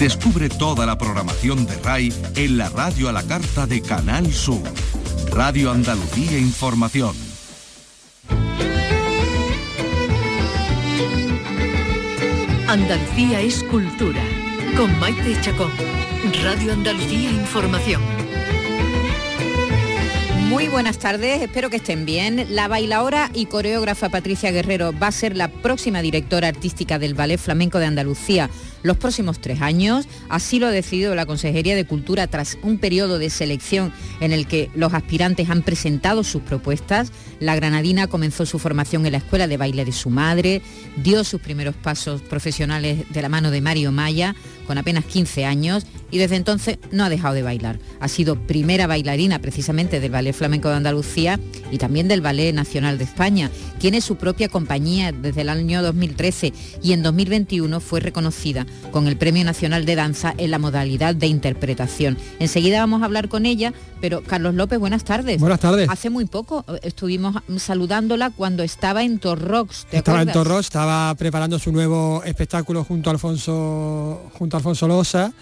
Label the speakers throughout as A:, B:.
A: Descubre toda la programación de RAI en la radio a la carta de Canal Sur. Radio Andalucía Información.
B: Andalucía es cultura. Con Maite Chacón. Radio Andalucía Información.
C: Muy buenas tardes, espero que estén bien. La bailaora y coreógrafa Patricia Guerrero va a ser la próxima directora artística del Ballet Flamenco de Andalucía los próximos tres años. Así lo ha decidido la Consejería de Cultura tras un periodo de selección en el que los aspirantes han presentado sus propuestas. La granadina comenzó su formación en la escuela de baile de su madre, dio sus primeros pasos profesionales de la mano de Mario Maya con apenas 15 años y desde entonces no ha dejado de bailar. Ha sido primera bailarina precisamente del Ballet Flamenco de Andalucía y también del Ballet Nacional de España. Tiene su propia compañía desde el año 2013 y en 2021 fue reconocida con el Premio Nacional de Danza en la modalidad de interpretación. Enseguida vamos a hablar con ella, pero Carlos López, buenas tardes.
D: Buenas tardes.
C: Hace muy poco eh, estuvimos saludándola cuando estaba en Torrox.
D: estaba en Torrox, estaba preparando su nuevo espectáculo junto a Alfonso, junto a Alfonso Losa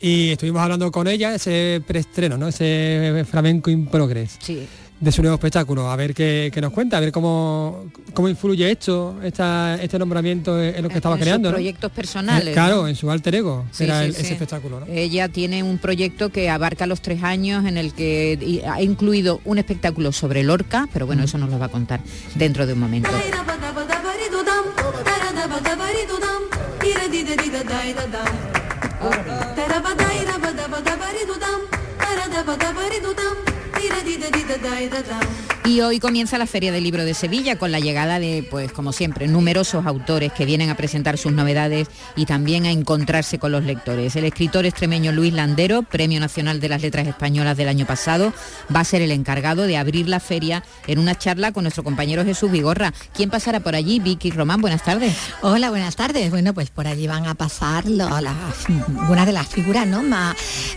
D: y estuvimos hablando con ella, ese preestreno, ¿no? Ese flamenco in progress.
C: Sí
D: de su nuevo espectáculo, a ver qué, nos cuenta, a ver cómo, cómo influye esto, este nombramiento en lo que estaba creando.
C: proyectos personales.
D: Eh, claro, en su alter ego, ese espectáculo.
C: Ella tiene un proyecto que abarca los tres años en el que ha incluido un espectáculo sobre Lorca, pero bueno, eso nos lo va a contar dentro de un momento. Ahora mismo. Y hoy comienza la Feria del Libro de Sevilla con la llegada de, pues como siempre, numerosos autores que vienen a presentar sus novedades y también a encontrarse con los lectores. El escritor extremeño Luis Landero, Premio Nacional de las Letras Españolas del año pasado, va a ser el encargado de abrir la feria en una charla con nuestro compañero Jesús Vigorra. ¿Quién pasará por allí? Vicky Román, buenas tardes.
E: Hola, buenas tardes. Bueno, pues por allí van a pasar algunas de las figuras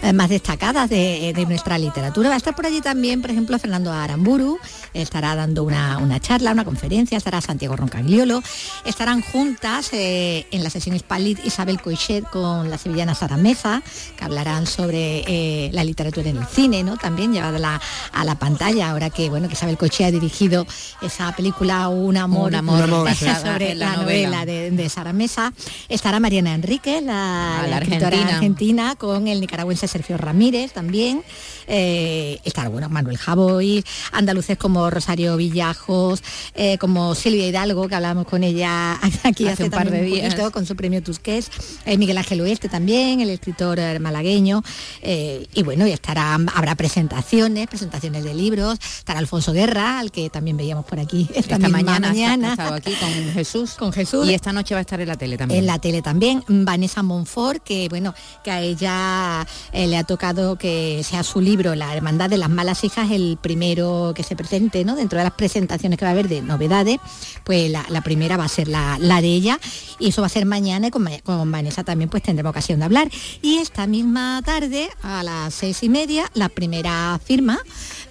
E: eh, más destacadas de, de nuestra literatura. Va a estar por allí también, por ejemplo, Fernando Aramburu, estará dando una, charla, una conferencia, estará Santiago Roncagliolo, estarán juntas eh, en la sesión Spalit Isabel Coixet con la sevillana Sara Meza, que hablarán sobre eh, la literatura en el cine, ¿no? También llevada a la pantalla, ahora que bueno que Isabel Coixet ha dirigido esa película Un amor,
C: amor
E: sobre la, novela, de, Sara Mesa. Estará Mariana Enrique, la, escritora argentina. con el nicaragüense Sergio Ramírez también. Eh, estará bueno Manuel Javoy, andaluces como Rosario Villajos, eh, como Silvia Hidalgo, que hablamos con ella aquí hace, un par de días, con su premio Tusqués, eh, Miguel Ángel Oeste también, el escritor eh, malagueño, y bueno, y estará, habrá presentaciones, presentaciones de libros, estará Alfonso Guerra, al que también veíamos por aquí esta, mañana,
C: mañana. aquí con Jesús.
E: Con Jesús.
C: Y esta noche va a estar en la tele también.
E: En la tele también. Vanessa Monfort, que bueno, que a ella le ha tocado que sea su libro, La Hermandad de las Malas Hijas, el primero que se ¿no? Dentro de las presentaciones que va a haber de novedades, pues la, primera va a ser la, de ella y eso va a ser mañana y con, con, Vanessa también pues tendremos ocasión de hablar. Y esta misma tarde, a las seis y media, la primera firma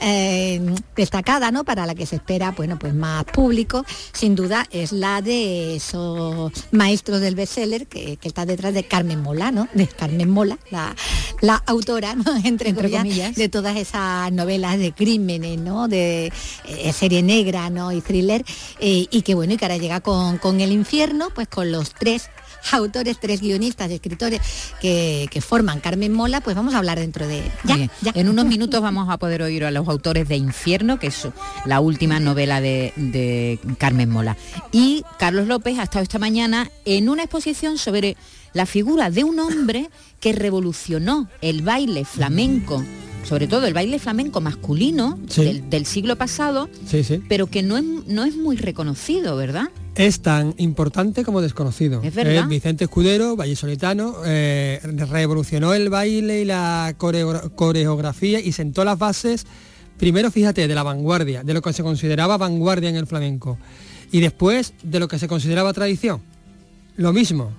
E: eh, destacada, ¿no? Para la que se espera, bueno, pues más público, sin duda es la de esos maestros del bestseller que, que está detrás de Carmen Mola, ¿no? De Carmen Mola, la, la autora, ¿no? Entre, comillas, de todas esas novelas de crímenes, ¿no? De eh, serie negra, ¿no? Y thriller, eh, y que bueno, y que ahora llega con, con el infierno, pues con los tres autores, tres guionistas, escritores que, forman Carmen Mola, pues vamos a hablar dentro de...
C: Ya, En unos minutos vamos a poder oír a los autores de Infierno, que es la última novela de, de Carmen Mola. Y Carlos López ha estado esta mañana en una exposición sobre la figura de un hombre que revolucionó el baile flamenco sobre todo el baile flamenco masculino del, siglo pasado, pero que no es, no es muy reconocido, ¿verdad?
D: Es tan importante como desconocido.
C: Es verdad.
D: Eh, Vicente Escudero, vallesolitano, eh, revolucionó el baile y la coreografía y sentó las bases, primero fíjate, de la vanguardia, de lo que se consideraba vanguardia en el flamenco, y después de lo que se consideraba tradición. Lo mismo.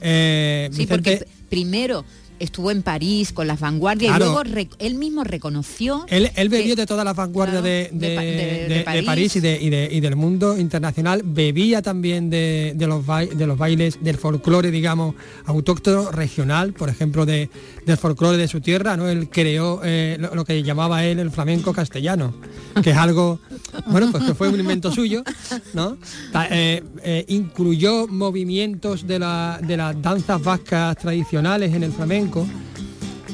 C: Eh, sí, porque primero estuvo en París con las vanguardias y luego él mismo reconoció...
D: Él, bebió de todas las vanguardias de, París, y, y, del mundo internacional, bebía también de, los, de los bailes, del folclore, digamos, autóctono, regional, por ejemplo, de, del folclore de su tierra, ¿no? Él creó eh, lo, que llamaba él el flamenco castellano, que es algo, bueno, pues que fue un invento suyo, ¿no? Eh, eh, incluyó movimientos de, la, de las danzas vascas tradicionales en el flamenco Blanco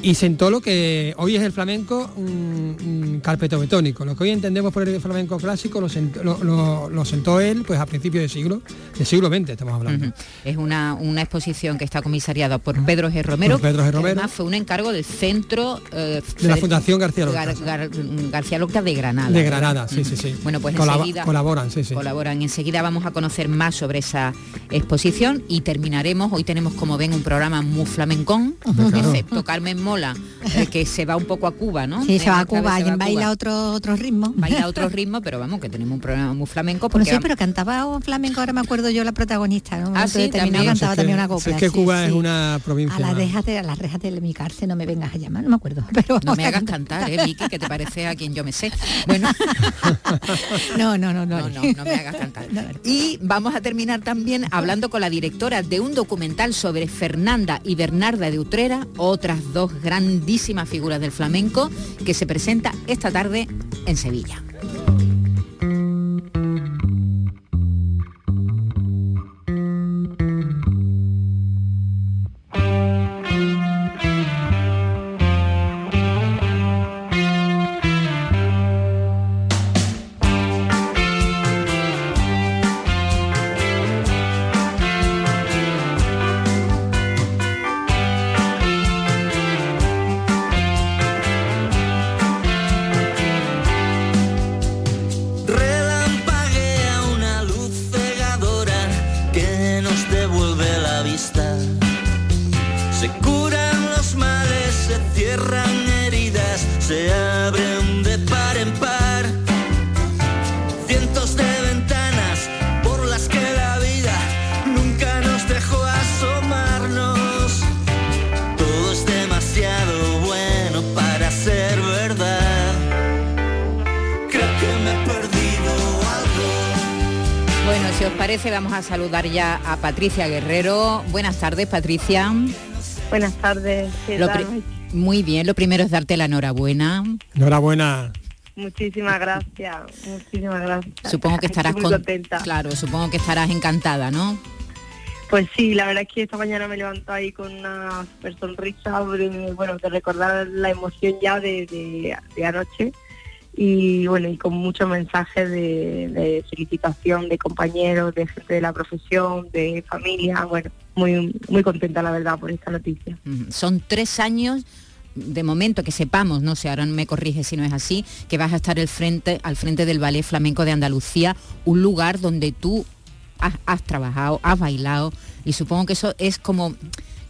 D: y sentó lo que hoy es el flamenco un, carpeto betónico. Lo que hoy entendemos por el flamenco clásico lo sentó, él pues a principios de siglo, de siglo XX estamos hablando.
C: Es una, una exposición que está comisariada por Pedro G. Romero.
D: Pedro G. Romero.
C: Además fue un encargo del centro
D: eh, de la Fundación García Lorca.
C: García Lorca de Granada.
D: De Granada, sí, sí, sí.
C: Bueno, pues
D: enseguida colaboran, sí, sí.
C: Colaboran. Enseguida vamos a conocer más sobre esa exposición y terminaremos. Hoy tenemos, como ven, un programa muy flamencón, excepto Carmen Mola, eh, que se va un poco a Cuba, ¿no?
E: Sí, se va a Cuba, y baila otro, otro ritmo.
C: Baila otro ritmo, pero vamos, que tenemos un programa muy flamenco.
E: Porque sí, pero cantaba un flamenco, ahora me acuerdo yo la protagonista, ¿no?
C: Ah, sí, también.
E: cantaba también una copla.
D: Es que Cuba es una provincia.
E: A las rejas de, a las rejas de mi cárcel no me vengas a llamar, no me acuerdo. Pero
C: no me hagas cantar, ¿eh, Vicky? Que te parece a quien yo me sé. Bueno.
E: no, no, no,
C: no. No, no, no me hagas cantar. Y vamos a terminar también hablando con la directora de un documental sobre Fernanda y Bernarda de Utrera, otras dos grandísimas figuras del flamenco, que se presenta esta tarde en Sevilla. Vamos a saludar ya a Patricia Guerrero. Buenas tardes, Patricia.
F: Buenas tardes.
C: Muy bien, lo primero es darte la enhorabuena.
D: Enhorabuena.
F: Muchísimas gracias, muchísimas gracias.
C: Supongo que estarás contenta. Claro, supongo que estarás encantada, ¿no?
F: Pues sí, la verdad es que esta mañana me levanto ahí con una super sonrisa, bueno, de recordar la emoción ya de anoche y bueno, y con muchos mensajes de, felicitación de compañeros, de gente de la profesión, de familia, bueno, muy, muy contenta la verdad por esta noticia.
C: Son tres años de momento que sepamos, no sé, ahora me corrige si no es así, que vas a estar el frente, al frente del Ballet Flamenco de Andalucía, un lugar donde tú has trabajado, has bailado, y supongo que eso es como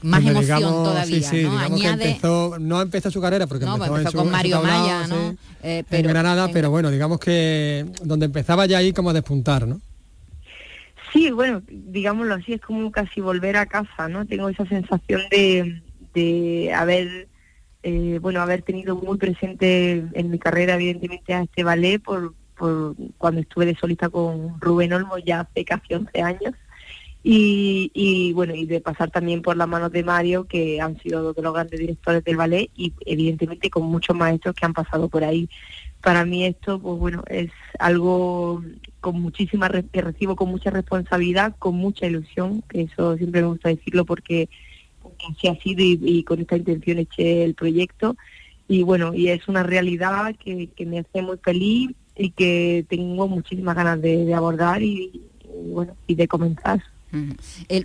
C: más emoción todavía, ¿no?
D: Añade... empezó, no empezó su carrera porque
C: empezó, con Mario Maya, ¿no?
D: Eh, pero, en Granada, pero bueno, digamos que donde empezaba ya ahí como a despuntar, ¿no?
F: Sí, bueno, digámoslo así, es como casi volver a casa, ¿no? Tengo esa sensación de, de haber, eh, bueno, haber tenido muy presente en mi carrera, evidentemente, a este ballet por, por cuando estuve de solista con Rubén Olmo ya hace casi 11 años y, bueno, y de pasar también por las manos de Mario, que han sido dos de los grandes directores del ballet y evidentemente con muchos maestros que han pasado por ahí. Para mí esto, pues bueno, es algo con muchísima que recibo con mucha responsabilidad, con mucha ilusión, que eso siempre me gusta decirlo porque, así ha sido y, con esta intención eché el proyecto. Y bueno, y es una realidad que, me hace muy feliz y que tengo muchísimas ganas de, abordar y, bueno, y de comenzar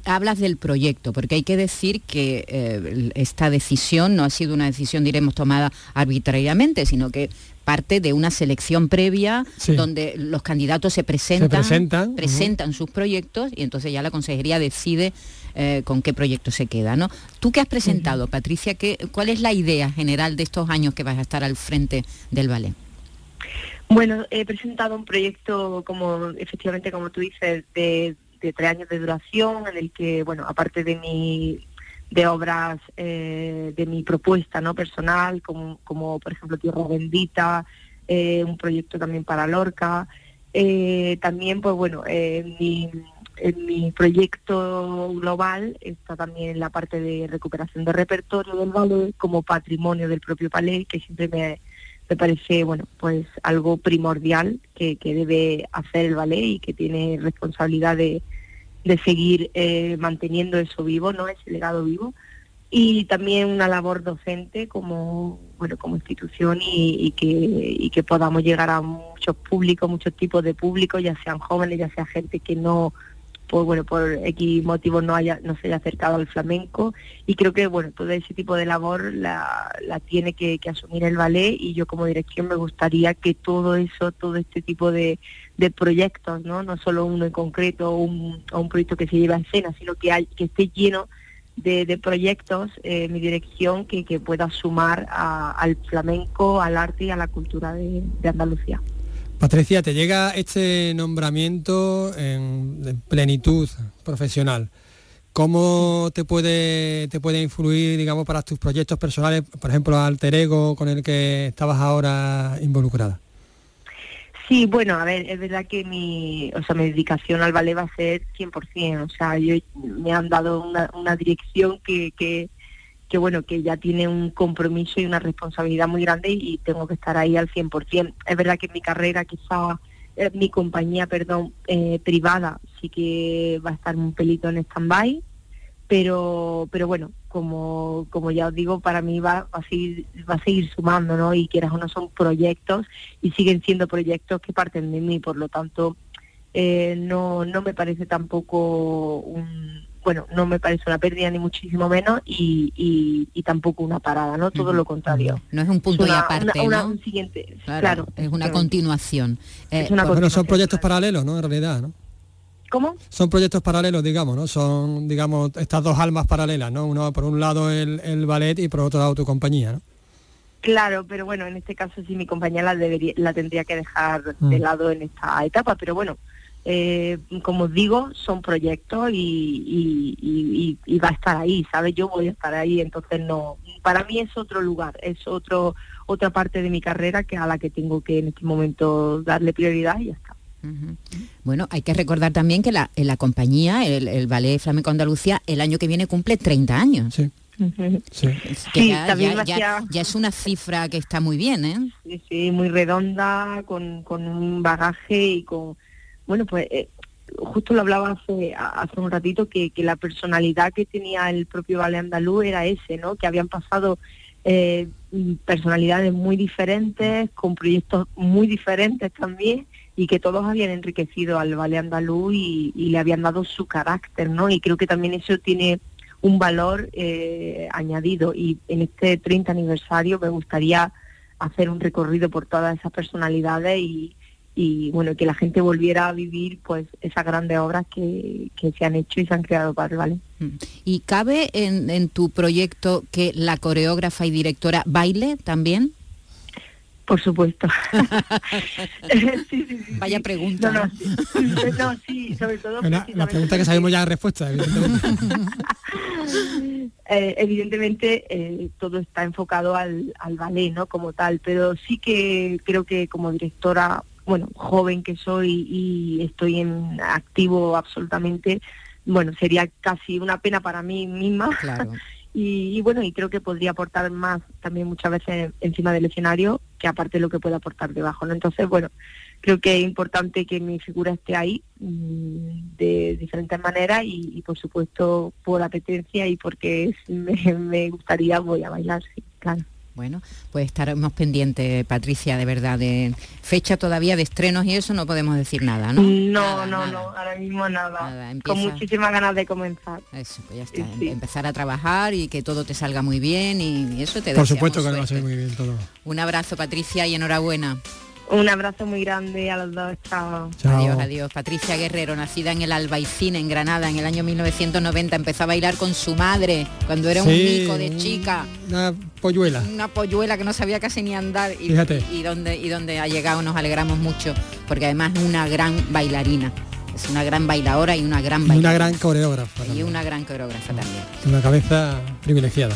C: hablas del proyecto, porque hay que decir que eh, esta decisión no ha sido una decisión, diremos, tomada arbitrariamente, sino que parte de una selección previa donde los candidatos se presentan, presentan, sus proyectos y entonces ya la consejería decide eh, con qué proyecto se queda. ¿no? Tú qué has presentado, Patricia, ¿qué, ¿cuál es la idea general de estos años que vas a estar al frente del ballet?
F: Bueno, he presentado un proyecto, como efectivamente, como tú dices, de de tres años de duración, en el que, bueno, aparte de mi de obras eh, de mi propuesta no personal, como, como por ejemplo Tierra Bendita, eh, un proyecto también para Lorca. Eh, también, pues bueno, en mi, mi proyecto global está también la parte de recuperación de repertorio del ballet como patrimonio del propio ballet, que siempre me, me parece, bueno, pues algo primordial que, que debe hacer el ballet y que tiene responsabilidad de, de seguir eh, manteniendo eso vivo, ¿no? Ese legado vivo. Y también una labor docente como, bueno, como institución y, que, y que podamos llegar a muchos públicos, muchos tipos de públicos, ya sean jóvenes, ya sea gente que no pues bueno, por X motivos no haya, no se haya acercado al flamenco y creo que bueno, todo ese tipo de labor la, la tiene que, asumir el ballet y yo como dirección me gustaría que todo eso, todo este tipo de, de proyectos, ¿no? no solo uno en concreto o un, proyecto que se lleva a escena, sino que que esté lleno de, de proyectos, eh, mi dirección, que, que pueda sumar al flamenco, al arte y a la cultura de Andalucía.
D: Patricia, te llega este nombramiento en, plenitud profesional. ¿Cómo te puede, te puede influir, digamos, para tus proyectos personales, por ejemplo, Alter Ego, con el que estabas ahora involucrada?
F: Sí, bueno, a ver, es verdad que mi, o sea, mi dedicación al ballet va a ser 100%, o sea, yo, me han dado una, una dirección que, que, que bueno, que ya tiene un compromiso y una responsabilidad muy grande y, tengo que estar ahí al 100%. Es verdad que mi carrera, quizá eh, mi compañía, perdón, eh, privada, sí que va a estar un pelito en stand-by, pero, pero bueno, como, como ya os digo, para mí va, a seguir, va a seguir sumando, ¿no? Y quieras o no son proyectos y siguen siendo proyectos que parten de mí, por lo tanto, eh, no, no me parece tampoco un bueno, no me parece una pérdida ni muchísimo menos y, y, tampoco una parada, ¿no? Todo lo contrario.
C: No es un punto y aparte,
F: Un siguiente, claro,
C: es una continuación.
D: Eh, bueno, son proyectos paralelos, ¿no? En realidad, ¿no?
F: ¿Cómo?
D: Son proyectos paralelos, digamos, ¿no? Son, digamos, estas dos almas paralelas, ¿no? Uno por un lado el, el ballet y por otro lado tu compañía, ¿no?
F: Claro, pero bueno, en este caso sí mi compañía la, debería, la tendría que dejar de mm. lado en esta etapa, pero bueno, eh, como digo, son proyectos y, va a estar ahí, ¿sabes? Yo voy a estar ahí, entonces no, para mí es otro lugar, es otro otra parte de mi carrera que a la que tengo que en este momento darle prioridad y ya está.
C: Bueno, hay que recordar también que la, la compañía, el, Ballet Flamenco Andalucía, el año que viene cumple 30 años.
D: Sí.
C: ya, es una cifra que está muy bien, ¿eh?
F: Sí, sí, muy redonda, con, con un bagaje y con bueno, pues eh, justo lo hablaba hace, hace un ratito, que, la personalidad que tenía el propio Ballet Andaluz era ese, ¿no? Que habían pasado eh, personalidades muy diferentes, con proyectos muy diferentes también, y que todos habían enriquecido al Ballet Andaluz y, le habían dado su carácter, ¿no? Y creo que también eso tiene un valor eh, añadido. Y en este 30 aniversario me gustaría hacer un recorrido por todas esas personalidades y, y bueno, que la gente volviera a vivir pues esas grandes obras que, se han hecho y se han creado para el ballet. Mm.
C: ¿Y cabe en, en tu proyecto que la coreógrafa y directora baile también?
F: Por supuesto.
C: Vaya pregunta.
F: No, sí, sobre todo...
D: la pregunta que sabemos ya la respuesta,
F: evidentemente. Eh, evidentemente eh, todo está enfocado al, al ballet, ¿no? Como tal, pero sí que creo que como directora bueno, joven que soy y estoy en activo absolutamente, bueno, sería casi una pena para mí misma. y, bueno, y creo que podría aportar más también muchas veces encima del escenario que aparte lo que pueda aportar debajo, ¿no? Entonces, bueno, creo que es importante que mi figura esté ahí mm, de diferentes maneras y, por supuesto por apetencia y porque me gustaría voy a bailar, sí, claro.
C: Bueno, pues estaremos pendientes, Patricia, de verdad, de fecha todavía de estrenos y eso no podemos decir nada, ¿no?
F: No, no, no, ahora mismo nada. Con muchísimas ganas de comenzar.
C: Eso, pues ya está, empezar a trabajar y que todo te salga muy bien y eso te
D: Por supuesto que va a salir muy bien todo.
C: Un abrazo, Patricia, y enhorabuena.
F: Un abrazo muy grande a los dos. Chao.
C: Adiós, adiós. Patricia Guerrero, nacida en el Albaicín, en Granada, en el año 1990, empezó a bailar con su madre cuando era un mico de chica.
D: Una polluela.
C: Una polluela que no sabía casi ni andar. Y, Fíjate. y, donde, y donde ha llegado nos alegramos mucho, porque además es una gran bailarina. Es una gran bailadora y una gran
D: bailadora. una gran coreógrafa.
C: Y una gran coreógrafa también.
D: Una cabeza privilegiada.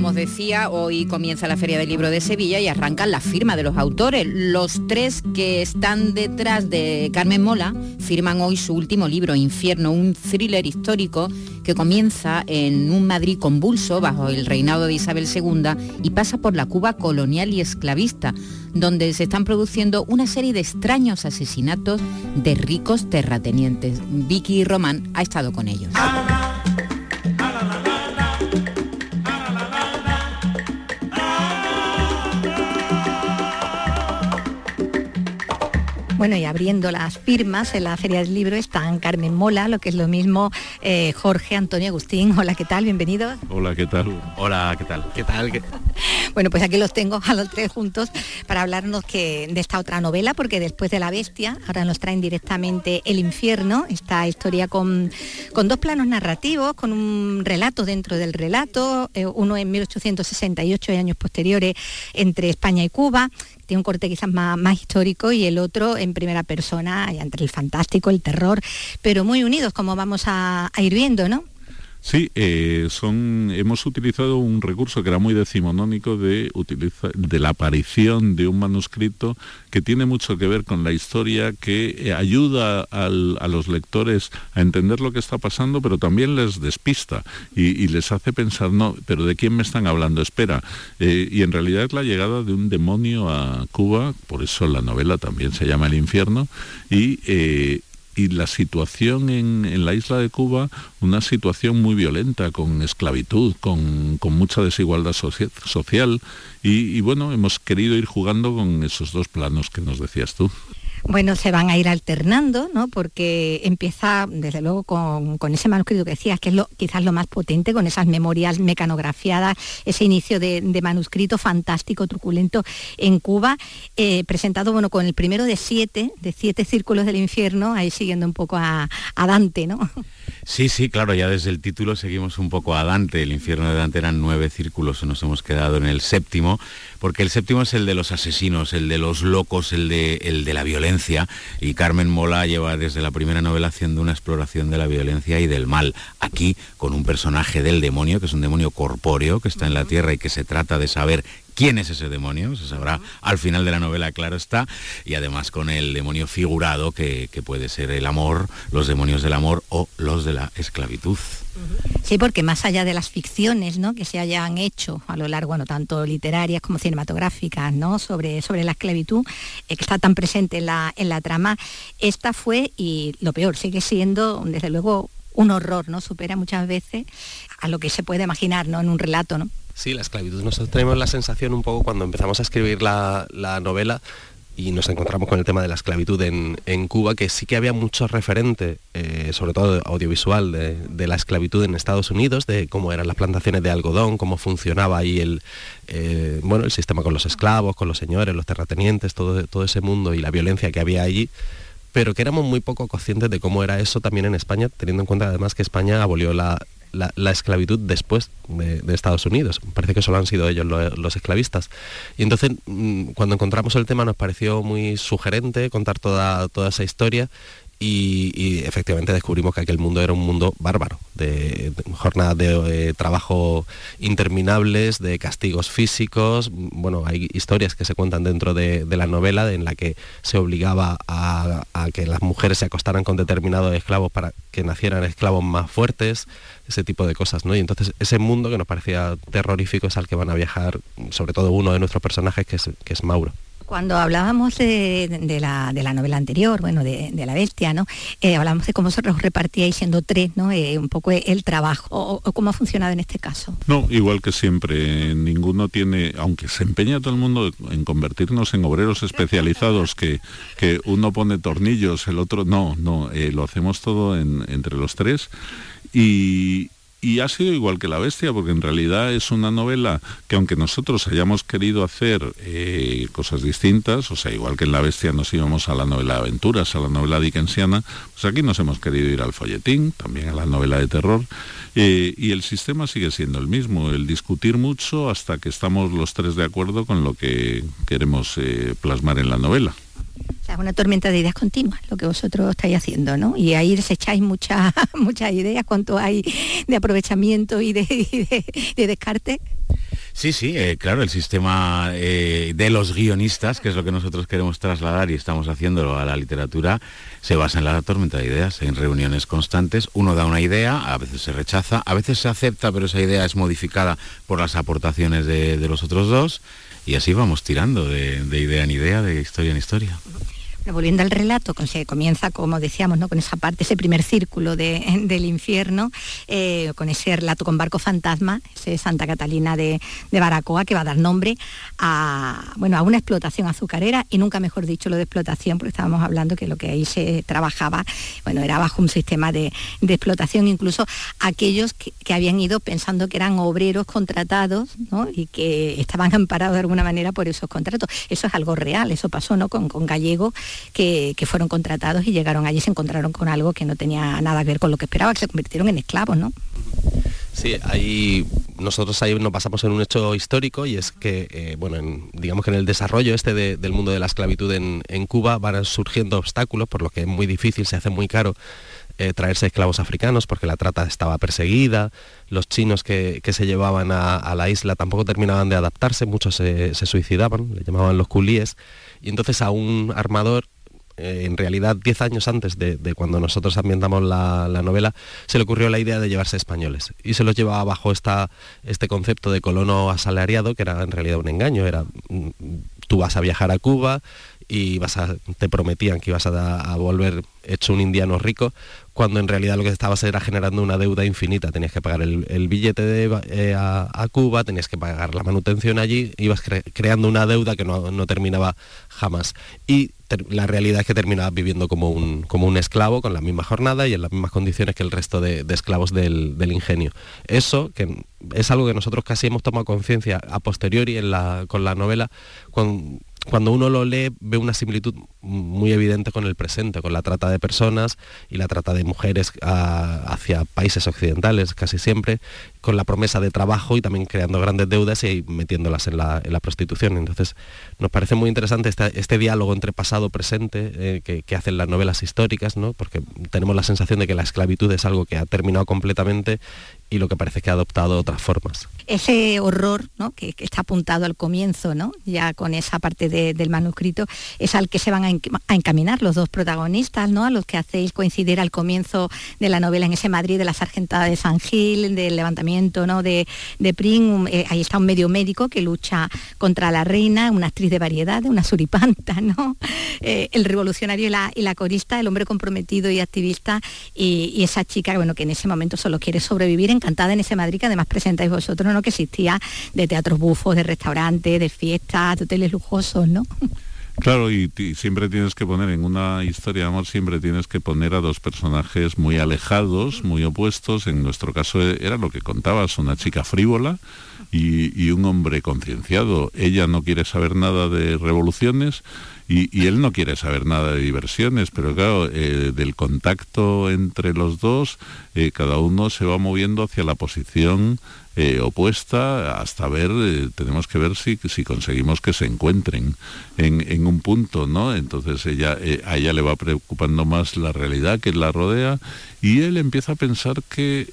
C: como os decía, hoy comienza la Feria del Libro de Sevilla y arrancan la firma de los autores. Los tres que están detrás de Carmen Mola firman hoy su último libro, Infierno, un thriller histórico que comienza en un Madrid convulso bajo el reinado de Isabel II y pasa por la Cuba colonial y esclavista, donde se están produciendo una serie de extraños asesinatos de ricos terratenientes. Vicky Román ha estado con ellos.
E: Bueno, y abriendo las firmas en la Feria del Libro están Carmen Mola, lo que es lo mismo eh, Jorge Antonio Agustín. Hola, ¿qué tal? Bienvenidos.
G: Hola, ¿qué tal?
H: Hola, ¿qué tal?
G: ¿Qué tal?
E: Bueno, pues aquí los tengo a los tres juntos para hablarnos que, de esta otra novela, porque después de La Bestia, ahora nos traen directamente El Infierno, esta historia con, con dos planos narrativos, con un relato dentro del relato, eh, uno en 1868 y años posteriores entre España y Cuba, un corte quizás más, histórico y el otro en primera persona, entre el fantástico, el terror, pero muy unidos, como vamos a ir viendo, ¿no?
G: Sí, eh, son, hemos utilizado un recurso que era muy decimonónico de, de la aparición de un manuscrito que tiene mucho que ver con la historia, que eh, ayuda a los lectores a entender lo que está pasando, pero también les despista y, les hace pensar, no, pero ¿de quién me están hablando? Espera. Eh, y en realidad es la llegada de un demonio a Cuba, por eso la novela también se llama El infierno, y y la situación en, la isla de Cuba, una situación muy violenta, con esclavitud, con, mucha desigualdad social. y bueno, hemos querido ir jugando con esos dos planos que nos decías tú
E: bueno, se van a ir alternando, ¿no? Porque empieza, desde luego, con, ese manuscrito que decías, que es lo, quizás lo más potente, con esas memorias mecanografiadas, ese inicio de, manuscrito fantástico, truculento en Cuba, eh, presentado, bueno, con el primero de siete, de siete círculos del infierno, ahí siguiendo un poco a, a Dante, ¿no?
H: Sí, sí, claro, ya desde el título seguimos un poco a Dante. El infierno de Dante eran nueve círculos, nos hemos quedado en el séptimo, porque el séptimo es el de los asesinos, el de los locos, el de, el de la violencia. Y Carmen Mola lleva desde la primera novela haciendo una exploración de la violencia y del mal. Aquí con un personaje del demonio, que es un demonio corpóreo, que está en la tierra y que se trata de saber quién es ese demonio, se sabrá al final de la novela, claro está, y además con el demonio figurado que, puede ser el amor, los demonios del amor o los de la esclavitud.
E: Sí, porque más allá de las ficciones ¿no? que se hayan hecho a lo largo, bueno, tanto literarias como cinematográficas, ¿no? sobre, sobre la esclavitud, eh, que está tan presente en la, en la trama, esta fue, y lo peor, sigue siendo, desde luego, un horror, ¿no? Supera muchas veces a lo que se puede imaginar, ¿no? En un relato, ¿no?
I: Sí, la esclavitud. Nosotros tenemos la sensación un poco cuando empezamos a escribir la, novela y nos encontramos con el tema de la esclavitud en, Cuba, que sí que había mucho referente, eh, sobre todo audiovisual, de, la esclavitud en Estados Unidos, de cómo eran las plantaciones de algodón, cómo funcionaba ahí el, eh, bueno, el sistema con los esclavos, con los señores, los terratenientes, todo ese mundo y la violencia que había allí pero que éramos muy poco conscientes de cómo era eso también en España, teniendo en cuenta además que España abolió la, la, esclavitud después de, Estados Unidos. Parece que solo han sido ellos los, esclavistas. Y entonces, mm, cuando encontramos el tema, nos pareció muy sugerente contar toda, toda esa historia y, efectivamente descubrimos que aquel mundo era un mundo bárbaro, de, jornadas de, trabajo interminables, de castigos físicos. Bueno, hay historias que se cuentan dentro de, la novela en la que se obligaba a, que las mujeres se acostaran con determinados esclavos para que nacieran esclavos más fuertes, ese tipo de cosas, ¿no? Y entonces ese mundo que nos parecía terrorífico es al que van a viajar, sobre todo uno de nuestros personajes, que es Mauro.
E: Cuando hablábamos de, la, novela anterior, bueno, de, la bestia, ¿no? Eh, hablábamos de cómo vosotros repartíais siendo tres, ¿no? Eh, un poco el trabajo, o, cómo ha funcionado en este caso.
G: No, igual que siempre, ninguno tiene, aunque se empeña todo el mundo en convertirnos en obreros especializados, que, que uno pone tornillos, el otro no, no, eh, lo hacemos todo entre los tres. Y, y ha sido igual que La Bestia, porque en realidad es una novela que aunque nosotros hayamos querido hacer eh, cosas distintas, o sea, igual que en La Bestia nos íbamos a la novela de aventuras, a la novela dickensiana, pues aquí nos hemos querido ir al folletín, también a la novela de terror, eh, y el sistema sigue siendo el mismo, el discutir mucho hasta que estamos los tres de acuerdo con lo que queremos eh, plasmar en la novela.
E: Sea, es una tormenta de ideas continuas lo que vosotros estáis haciendo, ¿no? Y ahí desecháis muchas muchas ideas, cuánto hay de aprovechamiento y de, de, descarte.
H: Sí, sí, eh, claro, el sistema eh, de los guionistas, que es lo que nosotros queremos trasladar y estamos haciéndolo a la literatura, se basa en la tormenta de ideas, en reuniones constantes. Uno da una idea, a veces se rechaza, a veces se acepta, pero esa idea es modificada por las aportaciones de, de los otros dos y así vamos tirando de, de idea en idea, de historia en historia
E: volviendo al relato, se comienza, como decíamos, ¿no? con esa parte, ese primer círculo del infierno, eh, con ese relato con barco fantasma, ese Santa Catalina de, Baracoa, que va a dar nombre a, bueno, a una explotación azucarera, y nunca mejor dicho lo de explotación, porque estábamos hablando que lo que ahí se trabajaba, bueno, era bajo un sistema de, explotación, incluso aquellos que, habían ido pensando que eran obreros contratados, y que estaban amparados de alguna manera por esos contratos. Eso es algo real, eso pasó ¿no? con, con Gallego que, fueron contratados y llegaron allí y se encontraron con algo que no tenía nada que ver con lo que esperaba, que se convirtieron en esclavos, ¿no?
I: Sí, ahí nosotros ahí nos basamos en un hecho histórico y es que, eh, bueno, digamos que en el desarrollo este del mundo de la esclavitud en, Cuba van surgiendo obstáculos, por lo que es muy difícil, se hace muy caro eh, traerse esclavos africanos porque la trata estaba perseguida, los chinos que, se llevaban a, la isla tampoco terminaban de adaptarse, muchos se, se suicidaban, le llamaban los culíes. Y entonces a un armador eh, en realidad 10 años antes de, cuando nosotros ambientamos la, novela, se le ocurrió la idea de llevarse españoles. Y se los llevaba bajo esta, este concepto de colono asalariado, que era en realidad un engaño. Era, mm, tú vas a viajar a Cuba y vas a, te prometían que ibas a, volver hecho un indiano rico, cuando en realidad lo que estabas era generando una deuda infinita. Tenías que pagar el, billete eh, a, Cuba, tenías que pagar la manutención allí, ibas creando una deuda que no, no terminaba jamás. Y la realidad es que terminabas viviendo como un, como un esclavo con la misma jornada y en las mismas condiciones que el resto de, esclavos del, ingenio. Eso, que es algo que nosotros casi hemos tomado conciencia a posteriori en la, con la novela, cuando uno lo lee ve una similitud muy evidente con el presente, con la trata de personas y la trata de mujeres ah, hacia países occidentales casi siempre, con la promesa de trabajo y también creando grandes deudas y metiéndolas en la, prostitución. Entonces nos parece muy interesante este, diálogo entre pasado presente eh, que, que, hacen las novelas históricas, ¿no? porque tenemos la sensación de que la esclavitud es algo que ha terminado completamente y lo que parece que ha adoptado otras formas.
E: Ese horror ¿no? que, está apuntado al comienzo, ¿no? ya con esa parte del manuscrito, es al que se van a, encaminar los dos protagonistas, ¿no? a los que hacéis coincidir al comienzo de la novela en ese Madrid de la sargentada de San Gil, del levantamiento ¿no? de, de Pring. Eh, ahí está un medio médico que lucha contra la reina, una actriz de variedad, una suripanta, ¿no? Eh, el revolucionario y la, corista, el hombre comprometido y activista, y, y esa chica bueno, que en ese momento solo quiere sobrevivir en encantada en ese Madrid que además presentáis vosotros, ¿no? Que existía de teatros bufos, de restaurantes, de fiestas, de hoteles lujosos, ¿no?
G: Claro, y, siempre tienes que poner en una historia de amor, siempre tienes que poner a dos personajes muy alejados, muy opuestos. En nuestro caso era lo que contabas, una chica frívola y, y un hombre concienciado. Ella no quiere saber nada de revoluciones y, él no quiere saber nada de diversiones, pero claro, eh, del contacto entre los dos, eh, cada uno se va moviendo hacia la posición eh, opuesta hasta ver, tenemos que ver si, si conseguimos que se encuentren en, un punto, ¿no? Entonces ella, a ella le va preocupando más la realidad que la rodea y él empieza a pensar que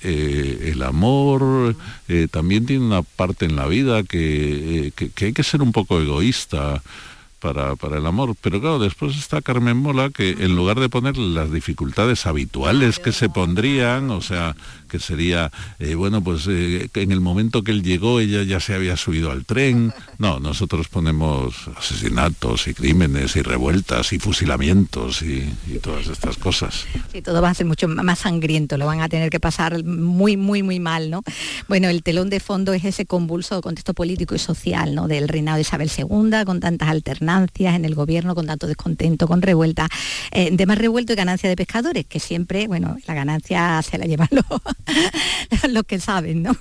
G: el amor también tiene una parte en la vida, que, que hay que ser un poco egoísta para, para, el amor. Pero claro, después está Carmen Mola, que en lugar de poner las dificultades habituales que se pondrían, o sea, que sería, eh, bueno, pues eh, en el momento que él llegó ella ya se había subido al tren. No, nosotros ponemos asesinatos y crímenes y revueltas y fusilamientos y, todas estas cosas.
E: Sí, todo va a ser mucho más sangriento, lo van a tener que pasar muy, muy, muy mal, ¿no? Bueno, el telón de fondo es ese convulso contexto político y social, ¿no? Del reinado de Isabel II, con tantas alternativas gobernancias, en el gobierno, con tanto descontento, con revuelta, eh, de más revuelto y ganancia de pescadores, que siempre, bueno, la ganancia se la llevan los, los que saben, ¿no?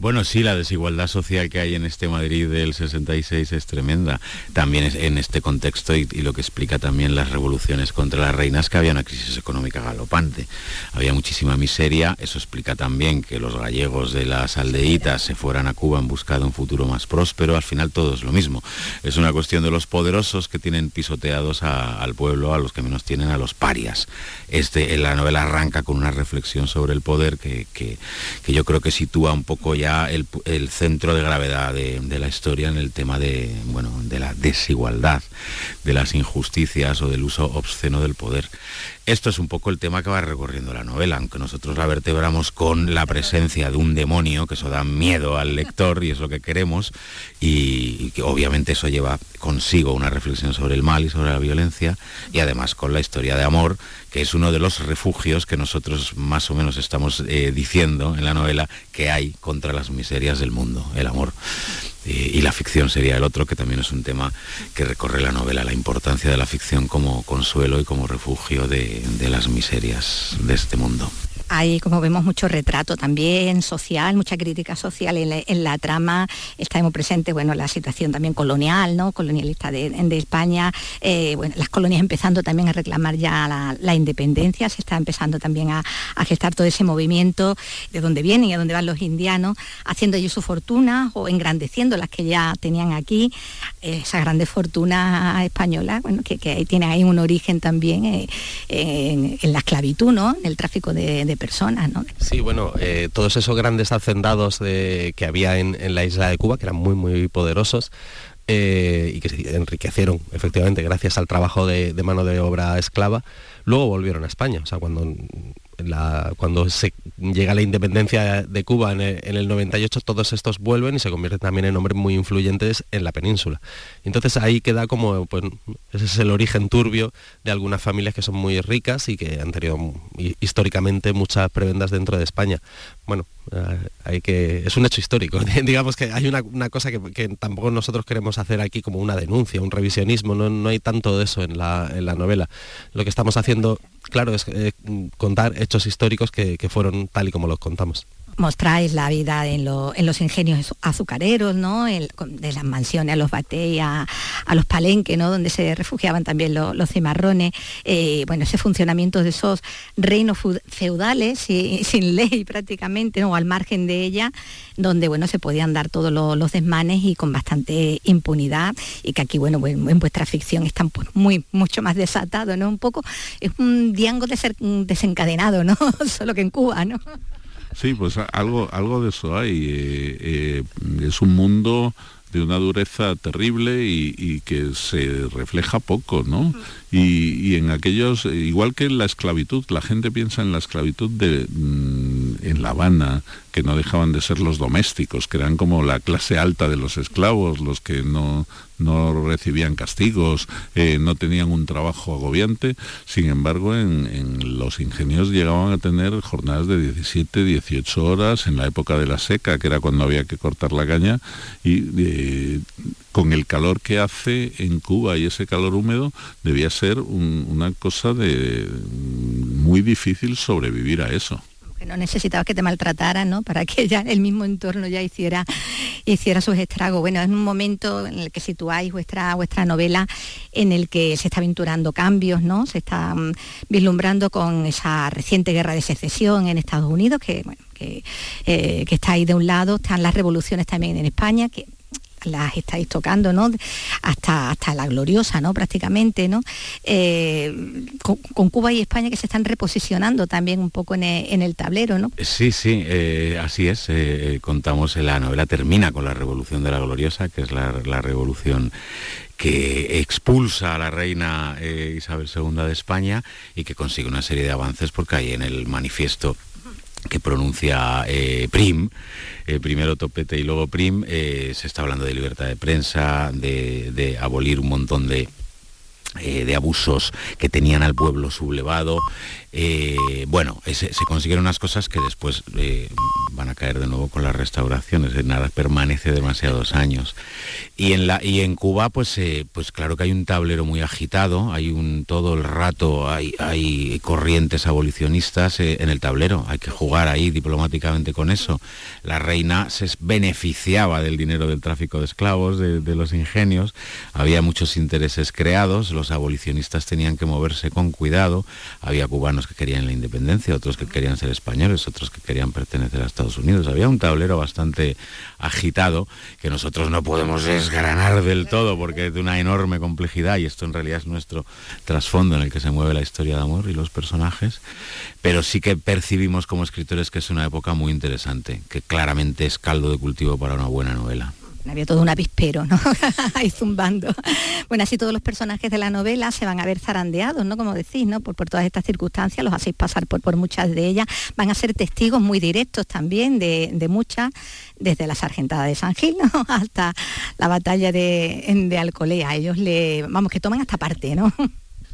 H: Bueno, sí, la desigualdad social que hay en este Madrid del 66 es tremenda. También en este contexto y, lo que explica también las revoluciones contra las reinas, que había una crisis económica galopante. Había muchísima miseria. Eso explica también que los gallegos de las aldeitas se fueran a Cuba en busca de un futuro más próspero. Al final todo es lo mismo. Es una cuestión de los poderosos que tienen pisoteados al pueblo, a los que menos tienen, a los parias. Este, la novela arranca con una reflexión sobre el poder que, que yo creo que sitúa un poco el, centro de gravedad de, la historia en el tema de, bueno, de la desigualdad, de las injusticias o del uso obsceno del poder. Esto es un poco el tema que va recorriendo la novela, aunque nosotros la vertebramos con la presencia de un demonio, que eso da miedo al lector y es lo que queremos, y, que obviamente eso lleva consigo una reflexión sobre el mal y sobre la violencia, y además con la historia de amor, que es uno de los refugios que nosotros más o menos estamos eh, diciendo en la novela que hay contra las miserias del mundo, el amor y, la ficción sería el otro, que también es un tema que recorre la novela, la importancia de la ficción como consuelo y como refugio de las miserias de este mundo.
E: Hay, como vemos, mucho retrato también social, mucha crítica social en la, trama. Está muy presente, bueno, la situación también colonial, ¿no? Colonialista de, España. Eh, bueno, las colonias empezando también a reclamar ya la, independencia. Se está empezando también a, gestar todo ese movimiento de dónde vienen y a dónde van los indianos, haciendo ellos su fortuna o engrandeciendo las que ya tenían aquí. esa grande fortuna española, bueno, que, que tiene ahí un origen también eh, en, la esclavitud, ¿no? En el tráfico de personas. ¿no?
I: Sí, bueno, eh, todos esos grandes hacendados que había en, la isla de Cuba, que eran muy, muy poderosos, eh, y que se enriquecieron efectivamente gracias al trabajo de, de, mano de obra esclava, luego volvieron a España. O sea, cuando cuando se llega la independencia de Cuba en el, 98, todos estos vuelven y se convierten también en hombres muy influyentes en la península. Entonces ahí queda como, pues, ese es el origen turbio de algunas familias que son muy ricas y que han tenido históricamente muchas prebendas dentro de España. Bueno, eh, hay que, es un hecho histórico. Digamos que hay una, cosa que, tampoco nosotros queremos hacer aquí como una denuncia, un revisionismo, no, hay tanto de eso en la, en la novela. Lo que estamos haciendo claro, es eh, contar hechos históricos que, fueron tal y como los contamos
E: mostráis la vida en, los ingenios azucareros, ¿no? de las mansiones a los bateis, a, los palenques, ¿no? donde se refugiaban también los cimarrones, eh, bueno, ese funcionamiento de esos reinos feudales sin ley prácticamente, ¿no? o al margen de ella, donde bueno, se podían dar todos los, desmanes y con bastante impunidad, y que aquí, bueno, en vuestra ficción están pues, muy, mucho más desatados, ¿no? Un poco, es un ser desencadenado, ¿no? Solo que en Cuba, ¿no?
G: Sí, pues algo, algo de eso hay. Eh, eh, es un mundo de una dureza terrible y, que se refleja poco, ¿no? Y, en aquellos, igual que en la esclavitud, la gente piensa en la esclavitud de, en La Habana, que no dejaban de ser los domésticos, que eran como la clase alta de los esclavos, los que no, no recibían castigos, eh, no tenían un trabajo agobiante. Sin embargo, en, los ingenios llegaban a tener jornadas de 17, 18 horas en la época de la seca, que era cuando había que cortar la caña, y eh, con el calor que hace en Cuba y ese calor húmedo, debía ser una cosa de muy difícil sobrevivir a eso
E: no necesitabas que te maltrataran, ¿no? Para que ya el mismo entorno ya hiciera, hiciera sus estragos. Bueno, es un momento en el que situáis vuestra, vuestra novela en el que se está aventurando cambios, ¿no? Se está mm, vislumbrando con esa reciente guerra de secesión en Estados Unidos, que, eh, que está ahí de un lado, están las revoluciones también en España, que las estáis tocando, ¿no? Hasta, hasta la gloriosa, ¿no? Prácticamente, ¿no? Eh, con, Cuba y España que se están reposicionando también un poco en el, tablero, ¿no?
H: Sí, sí, eh, así es. Eh, contamos, la novela termina con la revolución de la gloriosa, que es la, revolución que expulsa a la reina Isabel II de España y que consigue una serie de avances porque hay en el manifiesto que pronuncia eh, Prim, eh, primero Topete y luego Prim, eh, se está hablando de libertad de prensa, de, abolir un montón de eh, de abusos que tenían al pueblo sublevado. Eh, bueno, se, consiguieron unas cosas que después eh, van a caer de nuevo con las restauraciones, nada permanece demasiados años. Y en, la, y en Cuba, pues, pues claro que hay un tablero muy agitado, hay un todo el rato, hay, hay corrientes abolicionistas en el tablero, hay que jugar ahí diplomáticamente con eso. La reina se beneficiaba del dinero del tráfico de esclavos, de los ingenios, había muchos intereses creados, los abolicionistas tenían que moverse con cuidado, había cubanos que querían la independencia, otros que querían ser españoles, otros que querían pertenecer a Estados Unidos, había un tablero bastante agitado que nosotros no podemos desgranar del todo porque es de una enorme complejidad y esto en realidad es nuestro trasfondo en el que se mueve la historia de amor y los personajes, pero sí que percibimos como escritores que es una época muy interesante, que claramente es caldo de cultivo para una buena novela
E: había todo un avispero, ¿no? Ahí zumbando. Bueno, así todos los personajes de la novela se van a ver zarandeados, ¿no? Como decís, ¿no? Por, todas estas circunstancias, los hacéis pasar por, por muchas de ellas. Van a ser testigos muy directos también de, muchas, desde la sargentada de San Gil, ¿no? Hasta la batalla de, de Alcolea. Ellos le, vamos, que toman esta parte, ¿no?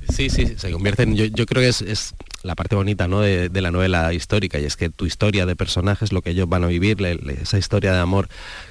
I: Sí, sí, se convierten, yo, yo creo que es, la parte bonita ¿no? de, la novela histórica y es que tu historia de personajes, lo que ellos van a vivir, esa historia de amor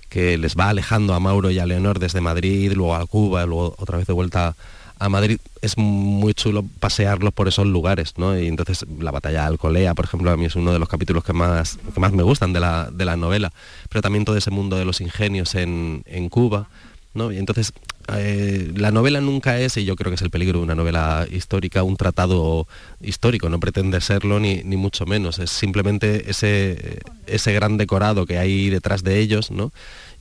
I: que les va alejando a Mauro y a Leonor desde Madrid, luego a Cuba, luego otra vez de vuelta a Madrid, es muy chulo pasearlos por esos lugares, ¿no? Y entonces la batalla de Alcolea, por ejemplo, a mí es uno de los capítulos que más, que más me gustan de la, de la novela, pero también todo ese mundo de los ingenios en, en Cuba, ¿no? Y entonces eh, la novela nunca es, y yo creo que es el peligro de una novela histórica, un tratado histórico, no pretende serlo ni, mucho menos, es simplemente ese, ese gran decorado que hay detrás de ellos, ¿no?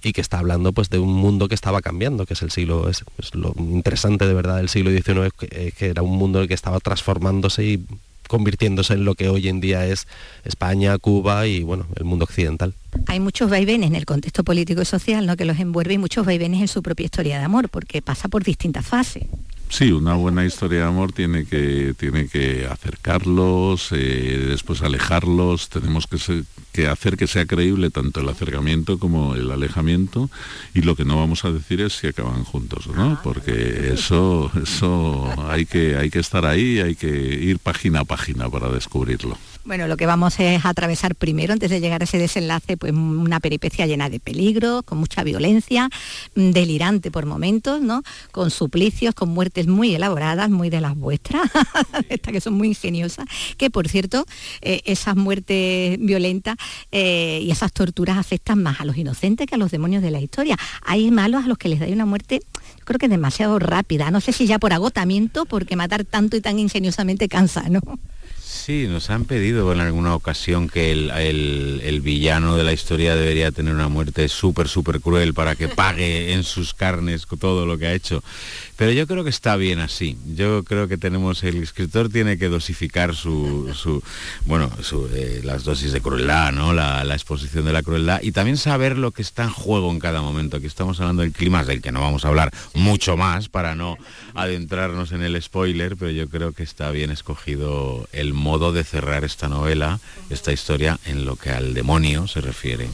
I: y que está hablando pues de un mundo que estaba cambiando, que es el siglo, es, lo interesante de verdad del siglo XIX, que, que, era un mundo que estaba transformándose y convirtiéndose en lo que hoy en día es España, Cuba y bueno, el mundo occidental.
E: Hay muchos vaivenes en el contexto político y social ¿no? que los envuelve y muchos vaivenes en su propia historia de amor, porque pasa por distintas fases.
G: Sí, una buena historia de amor tiene que, tiene que acercarlos, eh, después alejarlos, tenemos que, que, hacer que sea creíble tanto el acercamiento como el alejamiento. Y lo que no vamos a decir es si acaban juntos no, porque eso, eso hay, que, hay que estar ahí, hay que ir página a página para descubrirlo.
E: Bueno, lo que vamos es atravesar primero, antes de llegar a ese desenlace, pues una peripecia llena de peligro, con mucha violencia, mm, delirante por momentos, ¿no? Con suplicios, con muertes muy elaboradas, muy de las vuestras, estas que son muy ingeniosas, que por cierto, eh, esas muertes violentas eh, y esas torturas afectan más a los inocentes que a los demonios de la historia. Hay malos a los que les da una muerte, creo que demasiado rápida, no sé si ya por agotamiento, porque matar tanto y tan ingeniosamente cansa, ¿no?
H: Sí, nos han pedido en alguna ocasión que el, villano de la historia debería tener una muerte súper, súper cruel para que pague en sus carnes todo lo que ha hecho. Pero yo creo que está bien así. Yo creo que tenemos, el escritor tiene que dosificar su, bueno, eh, las dosis de crueldad, ¿no? La, exposición de la crueldad y también saber lo que está en juego en cada momento. Aquí estamos hablando del clima, del que no vamos a hablar mucho más para no adentrarnos en el spoiler, pero yo creo que está bien escogido el modo de cerrar esta novela, esta historia, en lo que al demonio se refiere.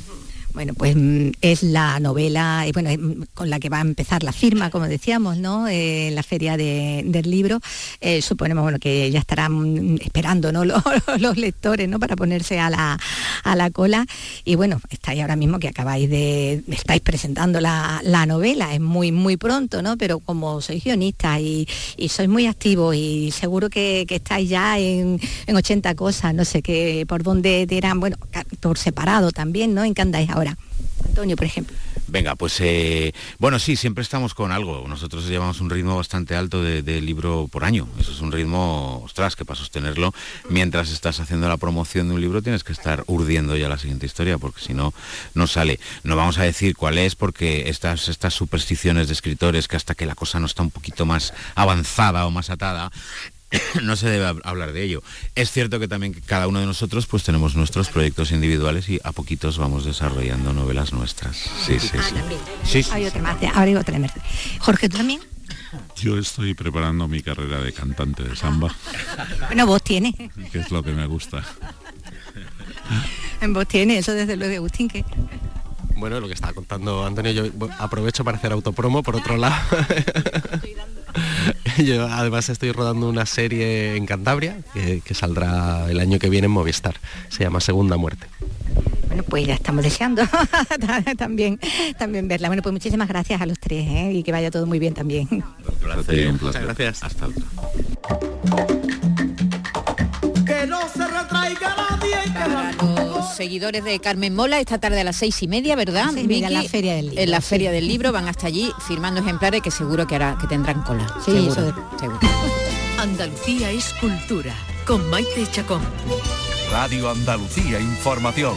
E: Bueno, pues mm, es la novela bueno, mm, con la que va a empezar la firma, como decíamos, ¿no? Eh, en la feria del libro. Eh, suponemos bueno, que ya estarán esperando ¿no? los, lectores ¿no? para ponerse a la, a la cola. Y bueno, estáis ahora mismo que acabáis de. estáis presentando la, novela, es muy, muy pronto, ¿no? Pero como sois guionistas y, sois muy activos y seguro que, estáis ya en, 80 cosas, no sé qué, por dónde dirán, bueno, por separado también, ¿no? ¿En qué andáis ahora? Antonio, por ejemplo.
H: Venga, pues eh, bueno, sí, siempre estamos con algo. Nosotros llevamos un ritmo bastante alto de, libro por año. Eso es un ritmo, ostras, que para sostenerlo, mientras estás haciendo la promoción de un libro tienes que estar urdiendo ya la siguiente historia, porque si no, no sale. No vamos a decir cuál es, porque estas, estas supersticiones de escritores que hasta que la cosa no está un poquito más avanzada o más atada, no se debe hablar de ello. Es cierto que también cada uno de nosotros pues tenemos nuestros proyectos individuales y a poquitos vamos desarrollando novelas nuestras. Sí, sí,
E: sí. sí, Hay otra más, ahora otra Jorge, ¿tú también?
G: Yo estoy preparando mi carrera de cantante de samba.
E: Bueno, vos tiene.
G: Que es lo que me gusta.
E: En vos tiene, eso desde luego, Agustín, que
I: bueno, lo que estaba contando Antonio, yo aprovecho para hacer autopromo por otro lado. Yo además estoy rodando una serie en Cantabria que, que saldrá el año que viene en Movistar. Se llama Segunda Muerte.
E: Bueno, pues ya estamos deseando también, también verla. Bueno, pues muchísimas gracias a los tres ¿eh? y que vaya todo muy bien también.
G: Gracias, un
I: Muchas gracias.
G: Hasta otra.
J: Que no se retraiga.
C: Para los seguidores de Carmen Mola, esta tarde a las seis y media, ¿verdad?
E: Seis y media, en la? Feria del Libro,
C: En la
E: sí.
C: Feria del Libro van hasta allí firmando ejemplares que seguro que, hará, que tendrán cola.
E: Sí,
C: seguro,
E: eso de-
C: seguro.
B: Andalucía es cultura. Con Maite Chacón.
A: Radio Andalucía Información.